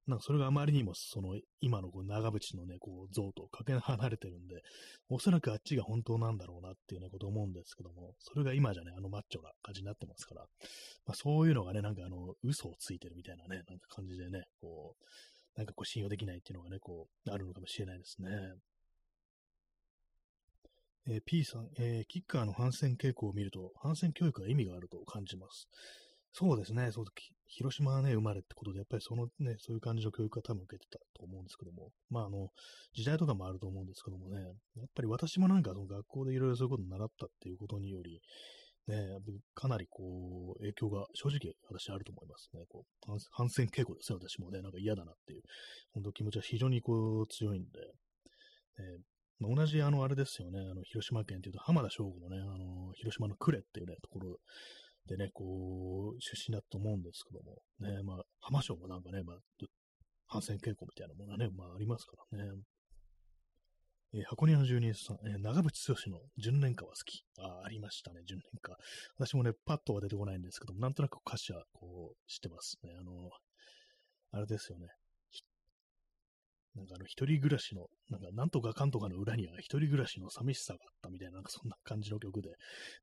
[SPEAKER 1] なんかそれがあまりにも、その、今のこう長渕のね、こう像とかけ離れてるんで、おそらくあっちが本当なんだろうなっていうね、こと思うんですけども、それが今じゃね、あのマッチョな感じになってますから、まあ、そういうのがね、なんかあの、嘘をついてるみたいなね、なんか感じでね、こう、なんかこう信用できないっていうのがね、こう、あるのかもしれないですね。えー、P さん、えー、キッカーの反戦傾向を見ると、反戦教育は意味があると感じます。そうですね、そう広島はね、生まれってことで、やっぱりそのね、そういう感じの教育は多分受けてたと思うんですけども、まああの、時代とかもあると思うんですけどもね、やっぱり私もなんかその学校でいろいろそういうことを習ったっていうことにより、ね、かなりこう、影響が正直私あると思いますね。こう反戦傾向ですね、私もね、なんか嫌だなっていう、本当気持ちは非常にこう強いんで、ね。まあ、同じあの、あれですよね、あの、広島県っていうと浜田省吾もね、あの、広島の呉っていうね、ところでね、こう、出身だと思うんですけども、ね、まあ、浜省もなんかね、まあ、反戦傾向みたいなものがね、まあありますからね。えー、箱庭の住人さん、えー、長渕剛の純恋歌は好き。あ、ありましたね、純恋歌。私もね、パッとは出てこないんですけども、なんとなく歌詞はこう、知ってますね。あの、あれですよね。なんかあの、一人暮らしの、なんか、なんとかかんとかの裏には一人暮らしの寂しさがあったみたいな、なんかそんな感じの曲で、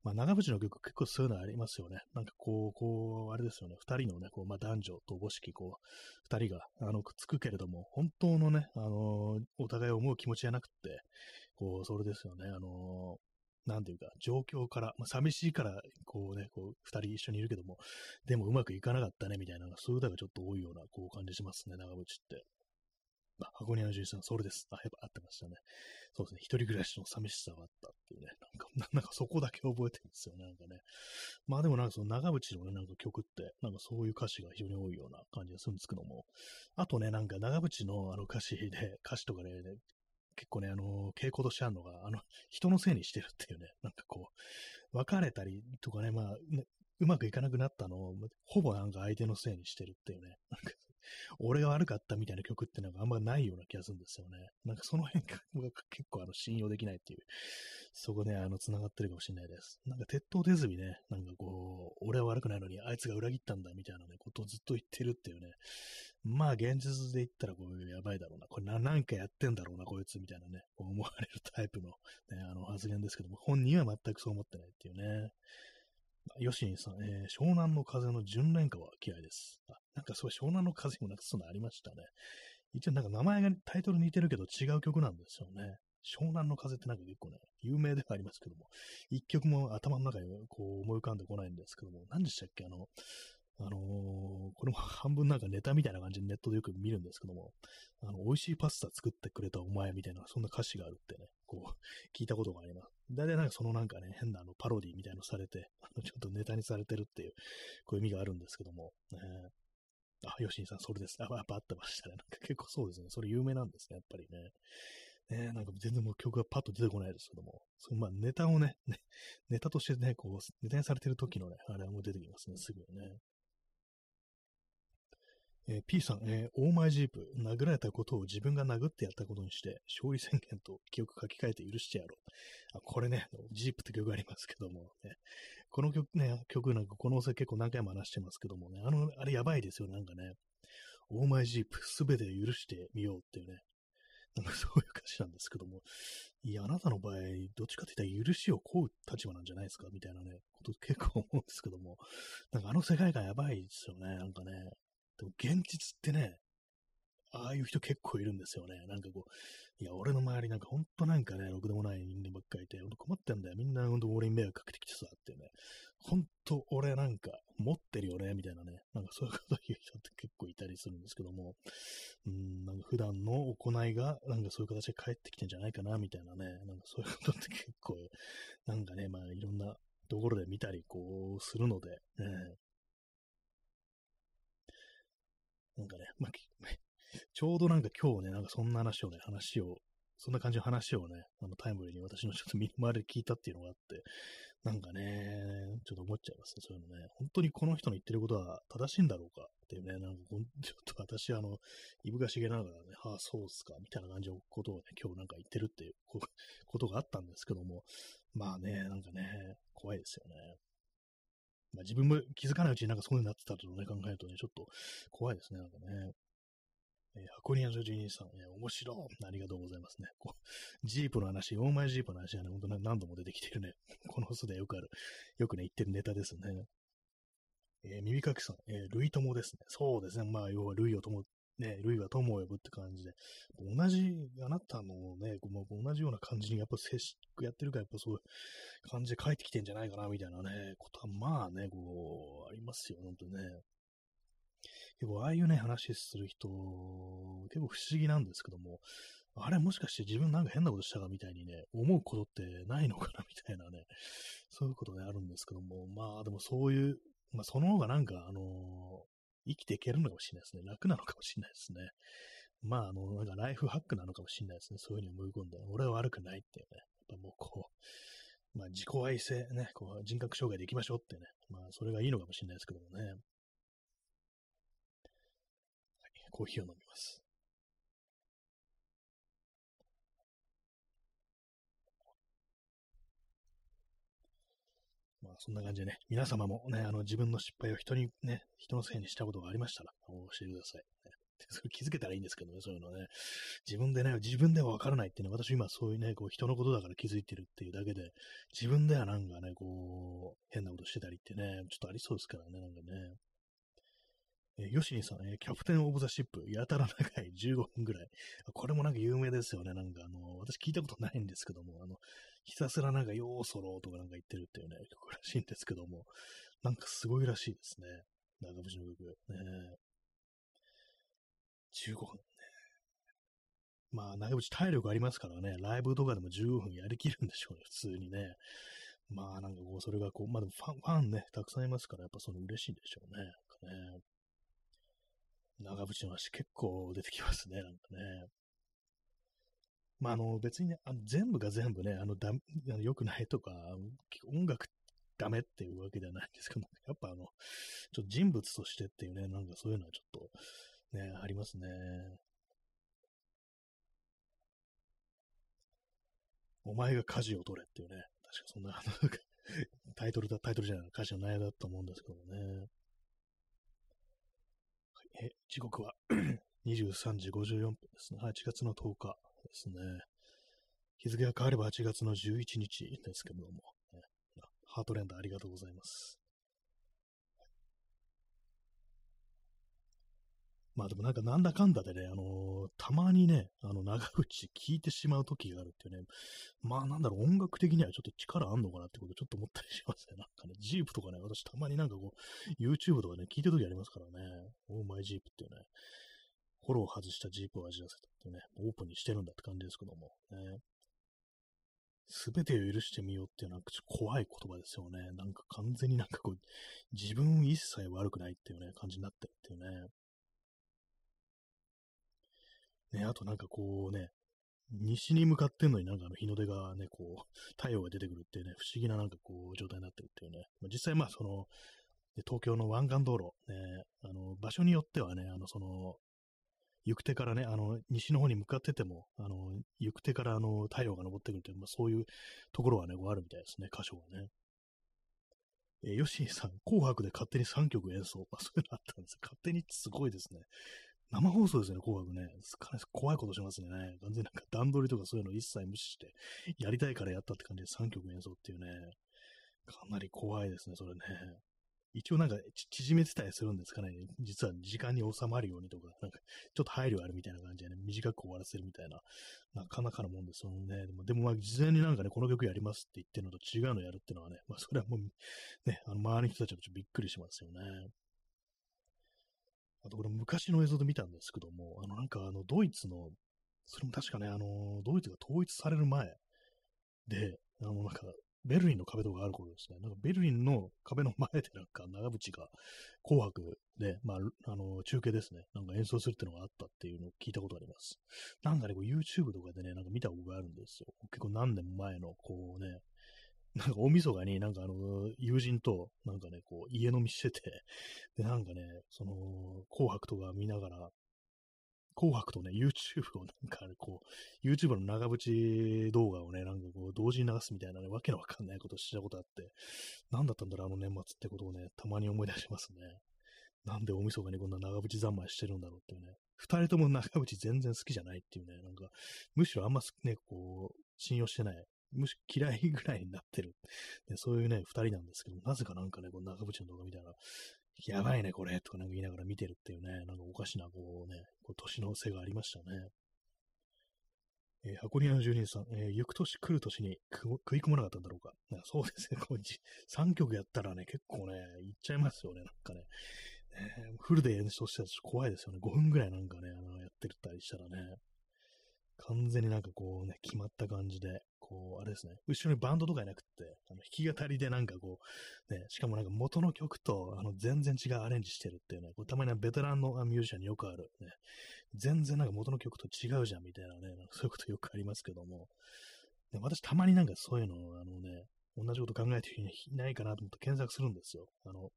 [SPEAKER 1] まあ、長渕の曲結構そういうのありますよね。なんかこう、こう、あれですよね、二人のね、こう、まあ、男女とおぼしき、こう、二人が、あの、くっつくけれども、本当のね、あのお互いを思う気持ちじゃなくて、こう、それですよね、あのなんていうか、状況から、まあ、寂しいから、こうね、こう、二人一緒にいるけども、でもうまくいかなかったね、みたいな、そういう歌がちょっと多いような、こう、感じしますね、長渕って。あ、箱庭のじさん、それです。あ、やっぱ合ってましたね。そうですね。一人暮らしの寂しさがあったっていうね。なんか、*laughs* なんかそこだけ覚えてるんですよね。なんかね。まあでもなんかその長渕のね、なんか曲って、なんかそういう歌詞が非常に多いような感じがするんですけども。あとね、なんか長渕のあの歌詞で、歌詞とかで、ね、結構ね、あの、傾向としてあるのが、あの、人のせいにしてるっていうね、なんかこう、別れたりとかね、まあ、ね、うまくいかなくなったのを、ほぼなんか相手のせいにしてるっていうね、なんか俺が悪かったみたいな曲ってなんかあんまないような気がするんですよね。なんかその辺が結構あの信用できないっていう、そこね、あの、繋がってるかもしれないです。なんか鉄塔出ずにね、なんかこう、俺は悪くないのにあいつが裏切ったんだみたいなね、ことをずっと言ってるっていうね。まあ現実で言ったらこうやばいだろうな。これな、なんかやってんだろうな、こいつみたいなね、思われるタイプの、ね、あの発言ですけども、本人は全くそう思ってないっていうね。ヨシンさん、えー、湘南の風の純恋歌は嫌いです。あ、なんかそう、湘南の風にもなんかそういうのありましたね。一応なんか名前がタイトル似てるけど違う曲なんですよね。湘南の風ってなんか結構ね、有名ではありますけども、一曲も頭の中にこう思い浮かんでこないんですけども、何でしたっけ？あの、あのー、これも半分なんかネタみたいな感じでネットでよく見るんですけども、あの、美味しいパスタ作ってくれたお前みたいな、そんな歌詞があるってね、こう、聞いたことがあります。大体なんかそのなんかね、変なあのパロディみたいのされて、あのちょっとネタにされてるっていう、こういう意味があるんですけども、ね、あ、ヨシンさん、それです。あ、やっぱ合ってましたね。なんか結構そうですね。それ有名なんですね、やっぱりね。ねなんか全然もう曲がパッと出てこないですけども、そのまあネタをね、ね、ネタとしてね、こう、ネタにされてる時のね、あれはもう出てきますね、すぐね。えー、P さん、えー、 Oh my ジープ、殴られたことを自分が殴ってやったことにして、勝利宣言と記憶書き換えて許してやろう。あこれね、ジープって曲ありますけども、ね、この曲ね、曲なんかこの音声結構何回も話してますけどもね、あの、あれやばいですよ、なんかね。 Oh my ジープ、すべて許してみようっていうね、なんかそういう歌詞なんですけども、いや、あなたの場合、どっちかって言ったら許しを請う立場なんじゃないですかみたいなね、こと結構思うんですけども、なんかあの世界観やばいですよね、なんかね。でも現実ってね、ああいう人結構いるんですよね。なんかこう、いや、俺の周りなんかほんとなんかね、ろくでもない人間ばっかりいて、ほんと困ってんだよ。みんなほんと俺に迷惑かけてきてさ、ってね。ほんと俺なんか持ってるよね、みたいなね。なんかそういうこと言う人って結構いたりするんですけども、うん、なんか普段の行いが、なんかそういう形で返ってきてんじゃないかな、みたいなね。なんかそういうことって結構、なんかね、まあいろんなところで見たりこうするので、ね、なんかね、まあ、*laughs* ちょうどなんか今日ね、なんかそんな話をね、話を、そんな感じの話をね、あのタイムリーに私のちょっと身の回りで聞いたっていうのがあって、なんかね、ちょっと思っちゃいますね、そういうのね。本当にこの人の言ってることは正しいんだろうかっていうね、なんか *laughs* ちょっと私、あの、いぶかしげながらね、はあ、そうっすか、みたいな感じのことをね、今日なんか言ってるっていうこ *laughs* とがあったんですけども、まあね、なんかね、怖いですよね。まあ、自分も気づかないうちになんかそういうのになってたとね、考えるとね、ちょっと怖いですね、なんかね。えー、箱庭女人さん、えー、面白い。ありがとうございますね。こう、ジープの話、オーマイジープの話はね、ほんと何度も出てきてるね。*laughs* この巣でよくある、よくね、言ってるネタですね。えー、耳かきさん、えー、類友ですね。そうですね。まあ、要は類を友ね、類は友を呼ぶって感じで、同じ、あなたのね、同じような感じにやっぱ接し、やってるから、やっぱそういう感じで帰ってきてんじゃないかな、みたいなね、ことは、まあね、こう、ありますよ、本当にね。結構、ああいうね、話する人、結構不思議なんですけども、あれもしかして自分なんか変なことしたかみたいにね、思うことってないのかなみたいなね、そういうことね、あるんですけども、まあでもそういう、まあその方がなんか、あの、生きていけるのかもしれないですね。楽なのかもしれないですね。まあ、あの、なんかライフハックなのかもしれないですね。そういうふうに思い込んで、俺は悪くないっていうね。やっぱもうこう、まあ自己愛性ね、こう人格障害でいきましょうってね。まあそれがいいのかもしれないですけどもね。はい、コーヒーを飲みます。そんな感じでね、皆様もね、あの、自分の失敗を人にね、人のせいにしたことがありましたら、教えてください。ね、そ *laughs* れ気づけたらいいんですけどね、そういうのね。自分でね、自分ではわからないっていうのは、私今そういうね、こう、人のことだから気づいてるっていうだけで、自分ではなんかね、こう、変なことしてたりってね、ちょっとありそうですからね、なんかね。えー、ヨシニさん、えー、キャプテンオブザシップ、やたら長い15分ぐらい。これもなんか有名ですよね。なんかあの、私聞いたことないんですけども、あの、ひたすらなんか、ようそろとかなんか言ってるっていうね、曲らしいんですけども、なんかすごいらしいですね。長渕の曲。ね15分ね。まあ、長渕体力ありますからね、ライブとかでも15分やりきるんでしょうね、普通にね。まあ、なんかこう、それがこう、まあでもファン、ファンね、たくさんいますから、やっぱその嬉しいんでしょうね。かね長渕の話結構出てきますね、なんかね。まあ、あの、別にね、あの全部が全部ね、あの、だ、良くないとか、音楽ダメっていうわけではないんですけど、やっぱあの、ちょっと人物としてっていうね、なんかそういうのはちょっと、ね、ありますね。お前が舵を取れっていうね、確かそんな、タイトルだ、タイトルじゃない、歌詞の内容だと思うんですけどね。え、時刻は *clears throat* 23時54分ですね。8月の10日ですね。日付が変われば8月の11日ですけども、ハートレンダーありがとうございます。まあでもなんかなんだかんだでね、あのーたまにね、あの、長渕聞いてしまう時があるっていうね、まあなんだろう、音楽的にはちょっと力あんのかなってことちょっと思ったりしますね。なんかね、ジープとかね、私たまになんかこう、YouTube とかね、聞いてる時ありますからね、オーマイジープっていうね、フォロー外したジープを味わせたっていうね、オープンにしてるんだって感じですけども、ね。すべてを許してみようっていうなんかちょっと怖い言葉ですよね。なんか完全になんかこう、自分一切悪くないっていうね、感じになってるっていうね。ね、あとなんかこうね、西に向かってんのになんかあの日の出がね、こう、*laughs* 太陽が出てくるっていうね、不思議ななんかこう、状態になってるっていうね。まあ、実際まあその、東京の湾岸道路、ね、あの、場所によってはね、あの、その、行く手からね、あの、西の方に向かってても、あの、行く手からあの、太陽が昇ってくるっていう、まあ、そういうところはね、こうあるみたいですね、箇所はね。えー、ヨシーさん、紅白で勝手に3曲演奏。あ、そういうのあったんです勝手にすごいですね。生放送ですね、紅白ね。かなり怖いことしますね。完全になんか段取りとかそういうの一切無視して、やりたいからやったって感じで3曲演奏っていうね、かなり怖いですね、それね。一応なんか縮めてたりするんですかね。実は時間に収まるようにとか、なんかちょっと配慮あるみたいな感じでね、短く終わらせるみたいな、なかなかのもんですよね。でも、でもまあ事前になんかね、この曲やりますって言ってるのと違うのやるっていうのはね、まあそれはもうね、あの周りの人たちはちょっとびっくりしますよね。あとこれ昔の映像で見たんですけども、あのなんかあのドイツの、それも確かね、あの、ドイツが統一される前で、あのなんかベルリンの壁とかある頃ですね。なんかベルリンの壁の前でなんか長渕が紅白で、まあ、あの、中継ですね。なんか演奏するっていうのがあったっていうのを聞いたことあります。なんかね、YouTube とかでね、なんか見たことがあるんですよ。結構何年前の、こうね、なんか大晦日になんかあの、友人となんかね、こう家飲みしてて、で、なんかね、その、紅白とか見ながら、紅白とね、YouTube をなんか、こう、YouTube の長渕動画をね、なんかこう、同時に流すみたいなね、わけのわかんないことをしたことあって、なんだったんだろう、あの年末ってことをね、たまに思い出しますね。なんで大晦日にこんな長渕三昧してるんだろうっていうね。二人とも長渕全然好きじゃないっていうね、なんか、むしろあんまね、こう、信用してない。むし嫌いぐらいになってる。でそういうね、二人なんですけど、なぜかなんかね、この長渕の動画見たら、やばいね、これ、とかなんか言いながら見てるっていうね、なんかおかしな、こうね、こう年の瀬がありましたね。えー、箱庭の住人さん、えー、行く年来る年に食い込まなかったんだろうか。かそうですね、こう3曲やったらね、結構ね、いっちゃいますよね、なんかね。えー、フルで演奏したら怖いですよね。5分ぐらいなんかね、あのやってるったりしたらね。完全になんかこうね、決まった感じで、こう、あれですね、後ろにバンドとかいなくって、あの弾き語りでなんかこう、ね、しかもなんか元の曲とあの全然違うアレンジしてるっていうね、こうたまにベテランのミュージシャンによくある、ね、全然なんか元の曲と違うじゃんみたいなね、なそういうことよくありますけども、で私たまになんかそういうの、あのね、同じこと考えてる人いないかなと思って検索するんですよ。あの、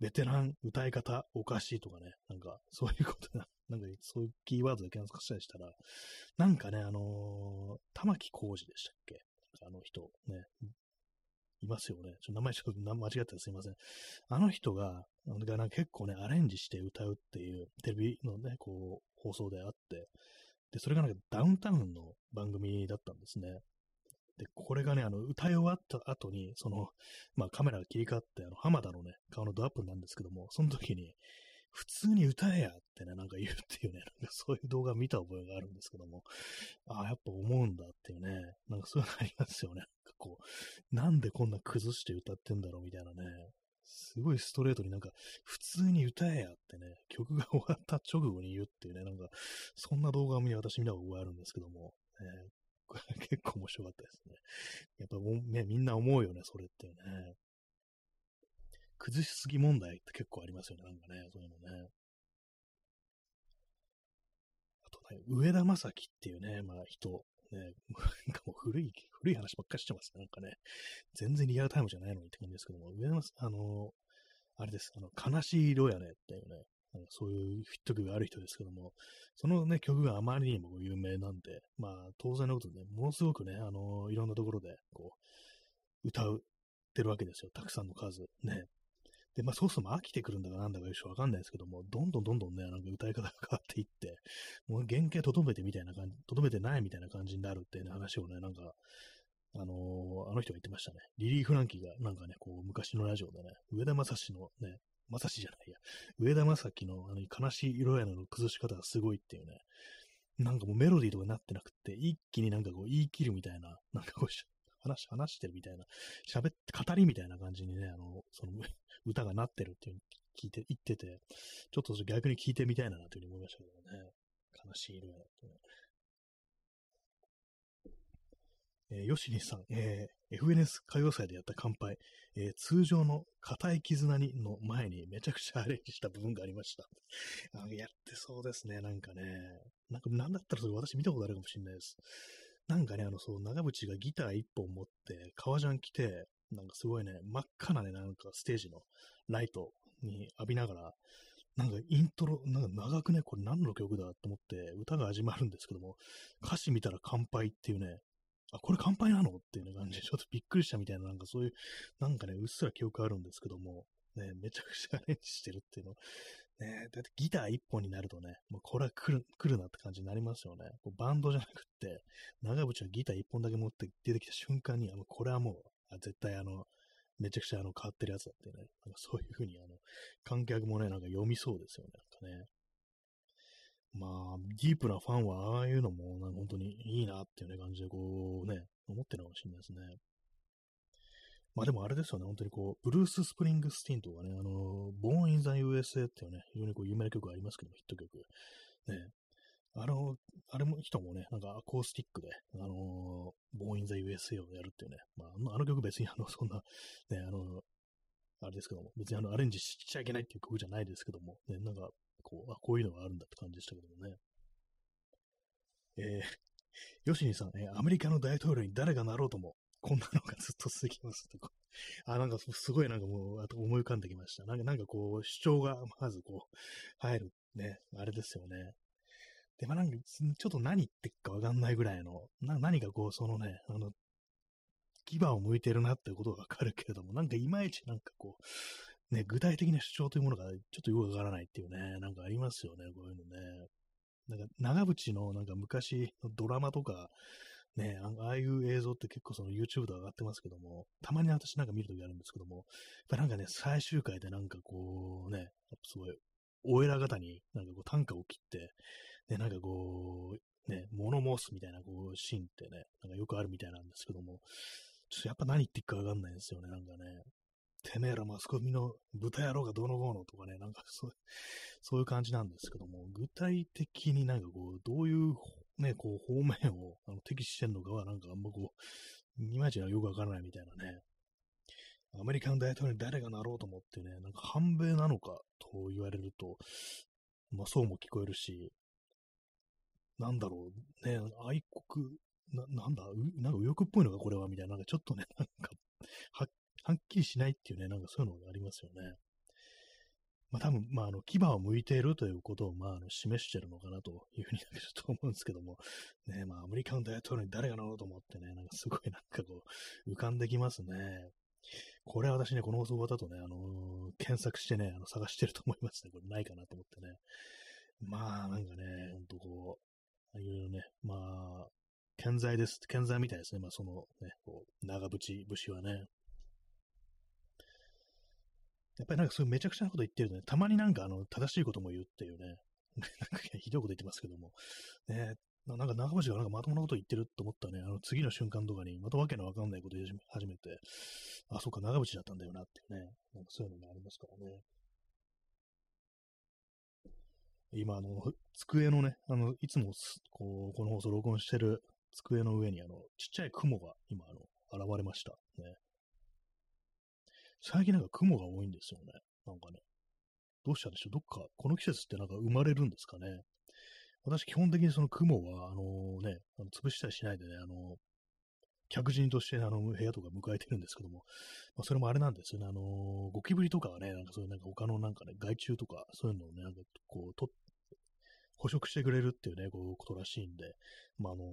[SPEAKER 1] ベテラン歌い方おかしいとかね、なんかそういうことな、*laughs* なんかそういうキーワードで検索したりしたら、なんかね、あのー、玉木浩二でしたっけ？あの人、ね、いますよね。ちょっと名前ちょっと間違ってたすいません。あの人が、がなんか結構ね、アレンジして歌うっていうテレビのね、こう、放送であって、で、それがなんかダウンタウンの番組だったんですね。で、これがね、あの、歌い終わった後に、その、まあカメラが切り替わって、あの、浜田のね、顔のドアップなんですけども、その時に、普通に歌えやってね、なんか言うっていうね、なんかそういう動画見た覚えがあるんですけども、ああ、やっぱ思うんだっていうね、なんかそういうのありますよね。なんかこう、なんでこんな崩して歌ってんだろうみたいなね、すごいストレートになんか、普通に歌えやってね、曲が終わった直後に言うっていうね、なんか、そんな動画を見私見た覚えあるんですけども、ね、*laughs* 結構面白かったですね。やっぱね、みんな思うよね、それってね。崩しすぎ問題って結構ありますよね、なんかね、そういうのね。あとね、上田正樹っていうね、まあ人、ね、*laughs* なんかもう古い、古い話ばっかりしてますね、なんかね。全然リアルタイムじゃないのにって感じですけども、上田正、あの、あれです、あの、悲しい色やねっていうね、そういうヒット曲がある人ですけども、そのね、曲があまりにも有名なんで、まあ、当然のことで、ね、ものすごくね、あの、いろんなところで、こう、歌うてるわけですよ。たくさんの数。ね。で、まあ、そうすると飽きてくるんだかなんだかよくわかんないですけども、どんどんどんどんね、なんか歌い方が変わっていって、もう原型とどめてみたいな感じ、とどめてないみたいな感じになるっていう、ね、話をね、なんか、あのー、あの人が言ってましたね。リリー・フランキーがなんかね、こう、昔のラジオでね、上田正史のね、まさしじゃないや、上田正樹のあの悲しい色やの崩し方がすごいっていうね、なんかもうメロディーとかになってなくて、一気になんかこう言い切るみたいな、なんかこう話、話してるみたいな、喋って、語りみたいな感じにね、あの、その歌がなってるっていう聞いて、言ってて、ちょっと逆に聞いてみたいなというふうに思いましたけどね。悲しい色やってね。えー、ヨシニさん、えー、FNS 歌謡祭でやった乾杯、えー、通常の硬い絆にの前にめちゃくちゃアレンジした部分がありました。あやってそうですね、なんかね。なんか、なんだったらそれ私見たことあるかもしれないです。なんかね、あの、そう、長渕がギター一本持って、革ジャン着て、なんかすごいね、真っ赤なね、なんかステージのライトに浴びながら、なんかイントロ、なんか長くね、これ何の曲だと思って歌が始まるんですけども、歌詞見たら乾杯っていうね、あ、これ乾杯なの？っていう感じで、ちょっとびっくりしたみたいな、なんかそういう、なんかね、うっすら記憶あるんですけども、ね、めちゃくちゃアレンジしてるっていうの。ね、だってギター一本になるとね、もうこれは来る、来るなって感じになりますよね。こうバンドじゃなくって、長渕はギター一本だけ持って出てきた瞬間に、あのこれはもう、あ絶対あの、めちゃくちゃあの変わってるやつだってね、なんかそういうふうにあの、観客もね、なんか読みそうですよね、なんかね。まあ、ディープなファンは、ああいうのも、なんか本当にいいなっていうね、感じで、こうね、思ってるかもしれないですね。まあでもあれですよね、本当にこう、ブルース・スプリングスティンとかね、あの、ボーン・イン・ザ・ USA っていうね、非常にこう有名な曲ありますけども、ヒット曲。ね。あの、あれも人もね、なんかアコースティックで、あのボーン・イン・ザ・ USA をやるっていうね、まあ、あの曲別にあの、そんな、ね、あの、あれですけども、別にあの、アレンジしちゃいけないっていう曲じゃないですけども、ね、なんか、こう、あ、こういうのがあるんだって感じでしたけどもね。えー、ヨシニさん、えー、アメリカの大統領に誰がなろうとも、こんなのがずっと続きますって。あ、なんかすごいなんかもう、あと思い浮かんできました。なんか、なんかこう、主張がまずこう、入るね、あれですよね。で、まあなんか、ちょっと何言ってっかわかんないぐらいの、な何かこう、そのね、あの、牙を向いてるなってことがわかるけれども、なんかいまいちなんかこう、ね、具体的な主張というものがちょっとよくわからないっていうね、なんかありますよね、こういうのね。なんか、長渕のなんか昔のドラマとか、ね、ああいう映像って結構その YouTube で上がってますけども、たまに私なんか見るときあるんですけども、やっぱなんかね、最終回でなんかこうね、すごい、お偉方になんかこう短歌を切って、で、なんかこう、ね、物申すみたいなこうシーンってね、なんかよくあるみたいなんですけども、ちょっとやっぱ何言っていくかわかんないんですよね、なんかね。てめえらマスコミの豚野郎がどうのこうのとかね、なんかそうそういう感じなんですけども、具体的になんかこう、どういうね、こう方面をあの敵視してんのかはなんかあんまこう、いまいちよくわからないみたいなね。アメリカの大統領に誰がなろうと思ってね、なんか反米なのかと言われると、まあそうも聞こえるし、なんだろう、ね、愛国、な、なんだ、なんか右翼っぽいのかこれはみたいな、なんかちょっとね、なんか、はっはっきりしないっていうね、なんかそういうのがありますよね。まあ多分、まああの、牙を向いているということを、まああの、示してるのかなというふうにちょっと思うんですけども、ね、まあアメリカの大統領に誰がなろうと思ってね、なんかすごいなんかこう、浮かんできますね。これは私ね、この放送終わった後ね、あのー、検索してね、あの、探してると思いますね。これないかなと思ってね。まあ、なんかね、ほんとこう、ああいうね、まあ、健在です。健在みたいですね。まあ、そのね、こう、長渕節はね。やっぱりなんかそういうめちゃくちゃなこと言ってるとね、たまになんかあの、正しいことも言うっていうね、*laughs* なんかひどいこと言ってますけども、ね、なんか長渕がなんかまともなこと言ってると思ったね、あの次の瞬間とかに、またわけのわかんないこと言い始めて、あ、そっか、長渕だったんだよなっていうね、なんかそういうのもありますからね。今、あの、机のね、あの、いつもこう、この放送録音してる机の上に、あの、ちっちゃい雲が今、あの、現れました。ね。最近なんか雲が多いんですよね。なんかね。どうしたんでしょう？どっか、この季節ってなんか生まれるんですかね？私、基本的にその雲は、あのね、あの潰したりしないでね、あの、客人としてあの部屋とか迎えてるんですけども、まあ、それもあれなんですよね、あのゴキブリとかはね、なんかそういうなんか他のなんかね、害虫とか、そういうのをね、なんかこう、と、捕食してくれるっていうね、こう、ことらしいんで、まあ、あの、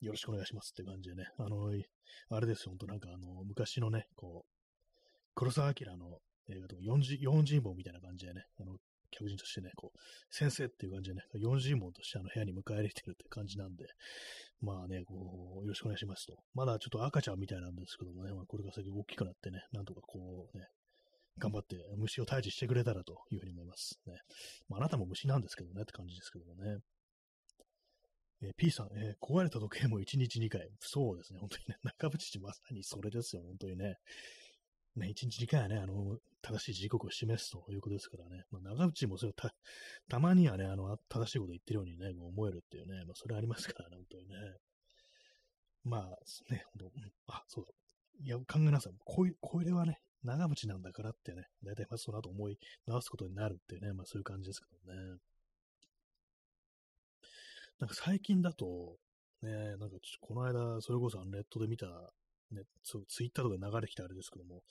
[SPEAKER 1] よろしくお願いしますって感じでね、あの、あれですよ、ほんとなんかあの、昔のね、こう、黒澤明の映画とか40、40本みたいな感じでね、あの、客人としてね、こう、先生っていう感じでね、40問としてあの部屋に迎え入れてるって感じなんで、まあね、こう、よろしくお願いしますと。まだちょっと赤ちゃんみたいなんですけどもね、まあ、これが先大きくなってね、なんとかこうね、頑張って虫を退治してくれたらというふうに思いますね。まあ、あなたも虫なんですけどねって感じですけどもね。えー、P さん、えー、壊れた時計も1日2回。そうですね、本当にね、中渕氏まさにそれですよ、本当にね。ね、1日2回はね、あの、正しい時刻を示すということですからね。まあ、長渕もそれた、たまにはね、あの、正しいこと言ってるようにね、思えるっていうね、まあ、それありますからね、本当にね。まあ、ね、本当、あ、そうだ。いや、考えなさい。こういう、これはね、長渕なんだからってね、大体まあその後思い直すことになるっていうね、まあそういう感じですけどね。なんか最近だと、ね、なんかこの間、それこそネットで見た、ね、そう、ツイッターとか流れてきたあれですけども、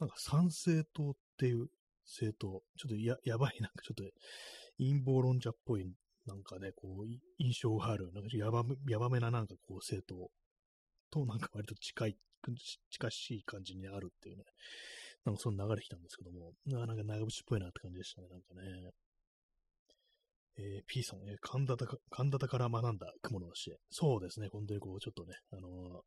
[SPEAKER 1] なんか参政党っていう政党、ちょっとややばい、なんかちょっと陰謀論者っぽい、なんかね、こう、印象がある、なんかやばやばめななんかこう政党となんか割と近い、近しい感じにあるっていうね、なんかその流れてきたんですけども、なんか長渕っぽいなって感じでしたね、なんかね。えー、P さん、えー、神田か、神田から学んだ雲の教え。そうですね、本当にこう、ちょっとね、あのー、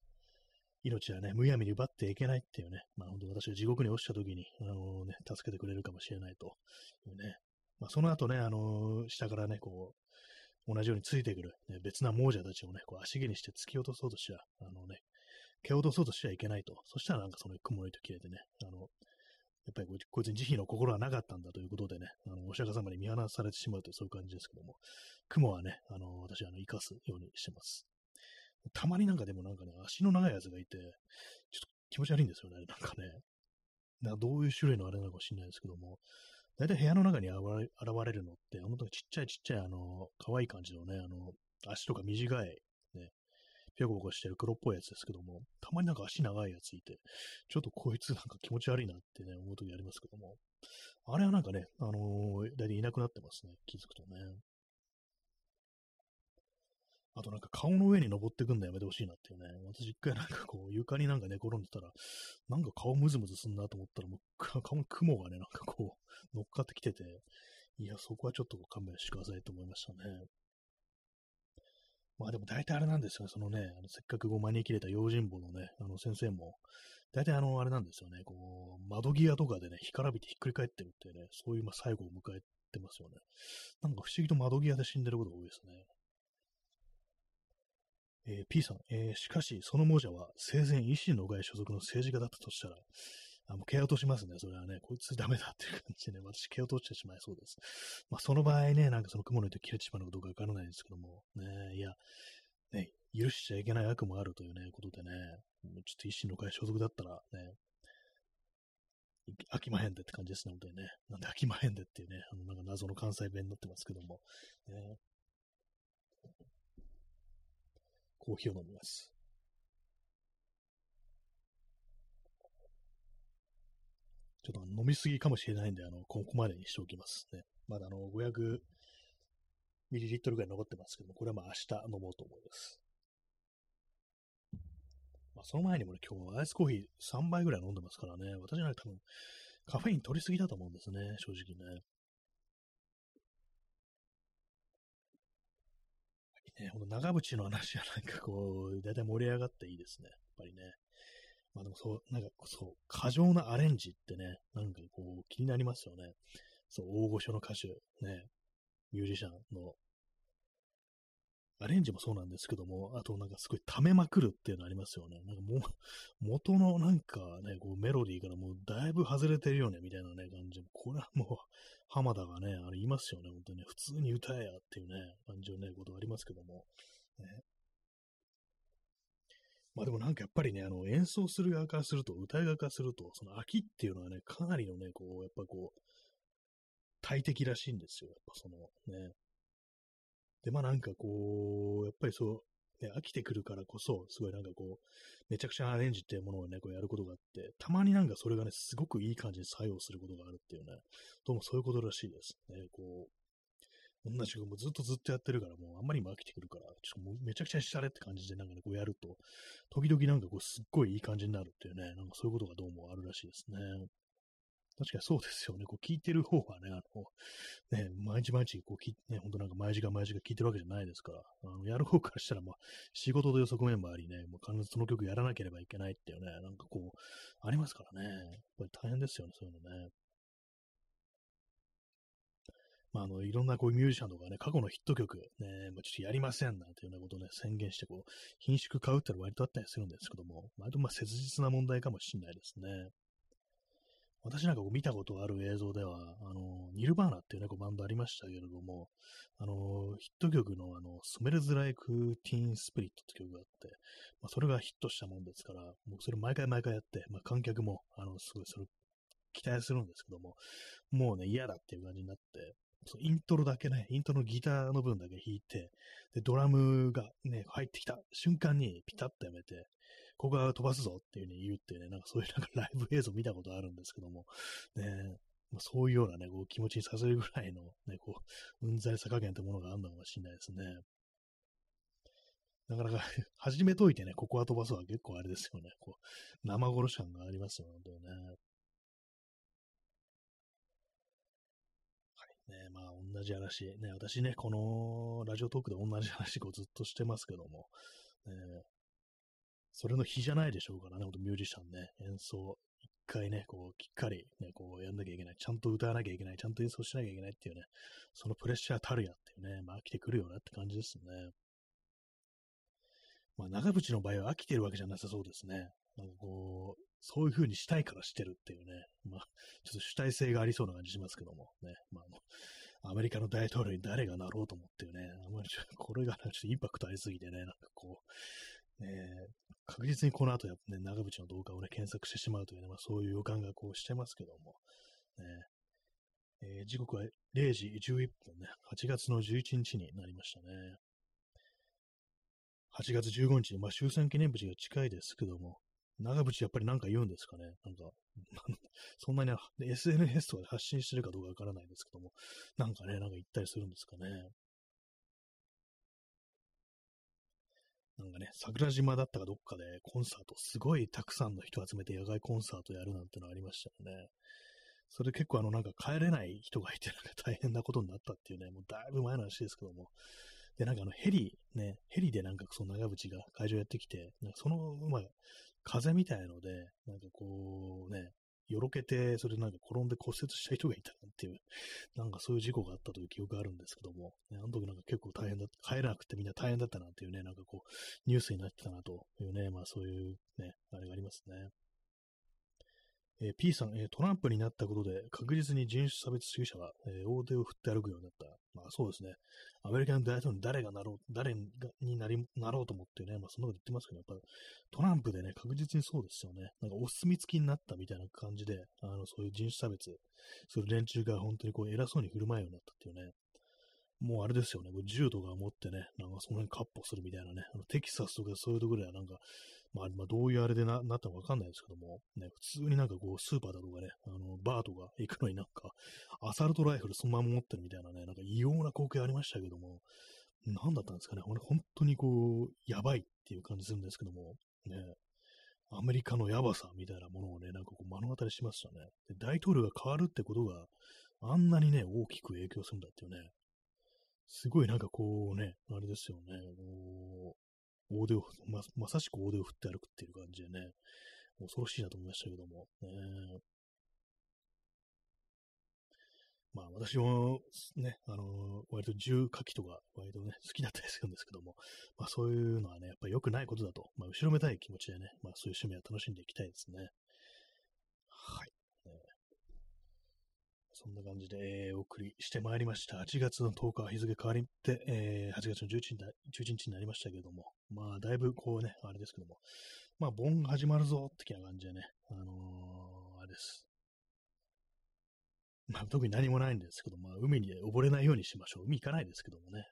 [SPEAKER 1] 命はね、むやみに奪っていけないっていうね、まあ本当私が地獄に落ちた時に、あのね、助けてくれるかもしれないというね、まあその後ね、あの下からね、こう、同じようについてくる、ね、別な亡者たちをね、こう足毛にして突き落とそうとしちゃ、あのね、蹴落とそうとしちゃいけないと。そしたらなんかその雲の糸切れてね、あの、やっぱりこいつに慈悲の心はなかったんだということでね、あの、お釈迦様に見放されてしまうというそういう感じですけども、雲はね、あの、私はあの、生かすようにしてます。たまになんかでもなんかね、足の長いやつがいて、ちょっと気持ち悪いんですよね、なんかね。などういう種類のあれなのかもしれないですけども、大体部屋の中に現れるのって、本当にちっちゃいちっちゃい、あの、可愛い感じのね、あの、足とか短い、ね、ぴょこぴょこしてる黒っぽいやつですけども、たまになんか足長いやついて、ちょっとこいつなんか気持ち悪いなってね、思う時ありますけども、あれはなんかね、あのー、大体いなくなってますね、気づくとね。あとなんか顔の上に登ってくんのやめてほしいなっていうね。私一回なんかこう床になんか寝転んでたら、なんか顔ムズムズすんなと思ったら、もう *laughs* 顔に雲がね、なんかこう乗っかってきてて、いや、そこはちょっと勘弁してくださいと思いましたね。まあでも大体あれなんですよね、そのね、あのせっかくこう招きれた用心棒のね、あの先生も、大体あの、あれなんですよね、こう、窓際とかでね、干からびてひっくり返ってるってね、そういうま最後を迎えてますよね。なんか不思議と窓際で死んでることが多いですね。えー、P さん、えー、しかし、その亡者は生前維新の会所属の政治家だったとしたら、あ、もう蹴落としますね。それはね、こいつダメだっていう感じでね、私蹴落としてしまいそうです。まあ、その場合ね、なんかその雲の糸切れてしまうのかどうかわからないんですけども、ね、いや、ね、許しちゃいけない悪もあるというね、ことでね、ちょっと一心の会所属だったらね、飽きまへんでって感じですね、本当にね。なんで飽きまへんでっていうね、あの、なんか謎の関西弁になってますけども、ね、コーヒーを飲みます。ちょっと飲みすぎかもしれないんで、あの、ここまでにしておきますね。まだあの、500ミリリットルぐらい残ってますけども、これはまあ明日飲もうと思います。まあ、その前にもね、今日はアイスコーヒー3杯ぐらい飲んでますからね、私は多分カフェイン取りすぎだと思うんですね、正直ね。えー、この長渕の話はなんかこう、だいたい盛り上がっていいですね。やっぱりね。まあでもそう、なんかそう、過剰なアレンジってね、なんかこう気になりますよね。そう、大御所の歌手、ね、ミュージシャンの、アレンジもそうなんですけども、あとなんかすごい溜めまくるっていうのありますよね。なんかもう、*laughs* 元のなんかね、こうメロディーからもうだいぶ外れてるよね、みたいなね、感じ。これはもう、*laughs* 浜田がね、あれ言いますよね、本当にね。普通に歌えやっていうね、感じのね、ことありますけども。ね、まあでもなんかやっぱりね、あの演奏する側からすると、歌い側からすると、その秋っていうのはね、かなりのね、こう、やっぱこう、大敵らしいんですよ。やっぱそのね。で、まあなんかこう、やっぱりそう、ね、飽きてくるからこそ、すごいなんかこう、めちゃくちゃアレンジっていうものをね、こうやることがあって、たまになんかそれがね、すごくいい感じに作用することがあるっていうね、どうもそういうことらしいです。ね、こう、同じくもずっとずっとやってるから、もうあんまり今飽きてくるから、ちょっともうめちゃくちゃしゃれって感じでなんかね、こうやると、時々なんかこうすっごいいい感じになるっていうね、なんかそういうことがどうもあるらしいですね。確かにそうですよね。こう聞いてる方はね、あの、ね、毎日毎日こう聞ね、ほんとなんか毎時間毎時間聞いてるわけじゃないですから、あのやる方からしたら、まあ、仕事という側面もありね、もう必ずその曲やらなければいけないっていうね、なんかこう、ありますからね。やっぱり大変ですよね、そういうのね。まあ、あの、いろんなこうミュージシャンとかね、過去のヒット曲、ね、まあ、ちょっとやりませんなんていうようなことをね、宣言して、こう、品種買うってのは割とあったりするんですけども、割とまあ切実な問題かもしれないですね。私なんかこう見たことある映像では、あの、ニルバーナっていうね、こうバンドありましたけれども、あの、ヒット曲のあの、スメルズ・ライク・ティーン・スピリットって曲があって、まあ、それがヒットしたもんですから、もうそれ毎回毎回やって、まあ、観客も、あの、すごいそれ期待するんですけども、もうね、嫌だっていう感じになって、そイントロだけね、イントロのギターの部分だけ弾いて、で、ドラムがね、入ってきた瞬間にピタッとやめて、ここは飛ばすぞっていう風に言うっていうね、なんかそういうなんかライブ映像見たことあるんですけども、ね、まあ、そういうようなね、こう気持ちにさせるぐらいのね、こう、うんざりさ加減ってものがあるのかもしれないですね。なかなか *laughs* 始めといてね、ここは飛ばすは結構あれですよね。こう、生殺し感がありますよ、本当にね。はい。ね、まあ、同じ話。ね、私ね、このラジオトークで同じ話をずっとしてますけども、ね、それの日じゃないでしょうからね、ほんとミュージシャンね、演奏、一回ね、こう、きっかりね、こう、やんなきゃいけない、ちゃんと歌わなきゃいけない、ちゃんと演奏しなきゃいけないっていうね、そのプレッシャーたるやっていうね、まあ飽きてくるよなって感じですね。まあ長渕の場合は飽きてるわけじゃなさそうですね。なんかこう、そういう風にしたいからしてるっていうね、まあ、ちょっと主体性がありそうな感じしますけども、ね、まあ、の、アメリカの大統領に誰がなろうと思ってね、あまりこれがちょっとインパクトありすぎてね、なんかこう、ね、確実にこの後やっぱね、長渕の動画をね、検索してしまうというね、まあ、そういう予感がこうしてますけども、ね、えー、時刻は0時11分ね、8月の11日になりましたね。8月15日、まあ、終戦記念日が近いですけども、長渕やっぱり何か言うんですかね。なんか、*laughs* そんなに SNS とかで発信してるかどうかわからないですけども、なんかね、なんか言ったりするんですかね。なんかね、桜島だったかどっかでコンサート、すごいたくさんの人集めて野外コンサートやるなんてのありましたよね。それ結構あのなんか帰れない人がいてなんか大変なことになったっていうね、もうだいぶ前の話ですけども。で、なんかあのヘリ、ね、ヘリでなんかその長渕が会場やってきて、なんかその、まあ、風みたいので、なんかこうね、よろけて、それでなんか転んで骨折した人がいたなんていう、なんかそういう事故があったという記憶があるんですけども、ね、あの時なんか結構大変だった、帰らなくてみんな大変だったなっていうね、なんかこう、ニュースになってたなというね、まあそういうね、あれがありますね。えー、P さん、えー、トランプになったことで確実に人種差別主義者は、えー、大手を振って歩くようになった。まあそうですね。アメリカの大統領に誰がなろう、誰がになりなろうと思ってね、まあそんなこと言ってますけど、やっぱトランプでね、確実にそうですよね。なんかお墨付きになったみたいな感じで、あの、そういう人種差別する連中が本当にこう偉そうに振る舞うようになったっていうね。もうあれですよね、銃とか持ってね、なんかその辺カッポするみたいなね、あのテキサスとかそういうところではなんか、まあ、まあ、どういうあれでななったかわかんないですけども、ね、普通になんかこう、スーパーだとかね、あの、バーとか行くのになんか、アサルトライフルそのまま持ってるみたいなね、なんか異様な光景ありましたけども、何だったんですかね、俺本当にこう、やばいっていう感じするんですけども、ね、アメリカのやばさみたいなものをね、なんかこう目の当たりしましたね。で大統領が変わるってことがあんなにね、大きく影響するんだっていうね、すごいなんかこうね、あれですよね、こう、大手を、ま、まさしく大手を振って歩くっていう感じでね、恐ろしいなと思いましたけども、ね、まあ私もね、あの、割と重火器とか割とね、好きだったりするんですけども、まあそういうのはね、やっぱり良くないことだと、まあ後ろめたい気持ちでね、まあそういう趣味は楽しんでいきたいですね。はい。そんな感じで、えー、お送りしてまいりました。8月の10日、日付変わりって、えー、8月の11日 ,11 日になりましたけども、まあ、だいぶこうね、あれですけども、まあ、盆が始まるぞ、的な感じでね、あのー、あれです。まあ、特に何もないんですけど、まあ、海に溺れないようにしましょう。海行かないですけどもね。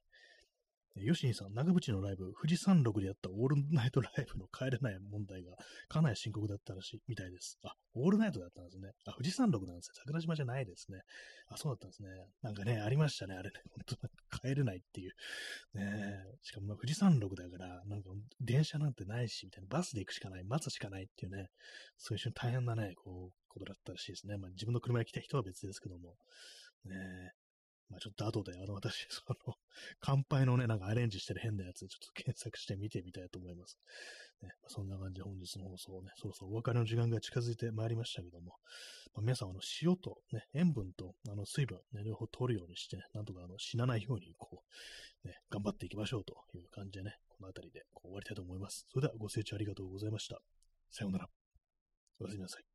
[SPEAKER 1] ヨシンさん、長渕のライブ、富士山麓でやったオールナイトライブの帰れない問題がかなり深刻だったらしい、みたいです。あ、オールナイトだったんですね。あ、富士山麓なんですね。桜島じゃないですね。あ、そうだったんですね。なんかね、ありましたね、あれね。本当帰れないっていう。ねしかも、ま、富士山麓だから、なんか電車なんてないし、みたいな。バスで行くしかない、待つしかないっていうね。そういう瞬大変なね、こう、ことだったらしいですね。まあ、自分の車に来た人は別ですけども。ねまあちょっと後で、あの、私、その、*laughs* 乾杯のね、なんかアレンジしてる変なやつ、ちょっと検索して見てみたいと思います。ね、まあ、そんな感じで本日の放送をね、そろそろお別れの時間が近づいてまいりましたけども、まあ、皆さん、あの、塩と、ね、塩分と、あの、水分、ね、両方取るようにして、ね、なんとか、あの、死なないように、こう、ね、頑張っていきましょうという感じでね、この辺りでこう終わりたいと思います。それではご清聴ありがとうございました。さようなら。おやすみなさい。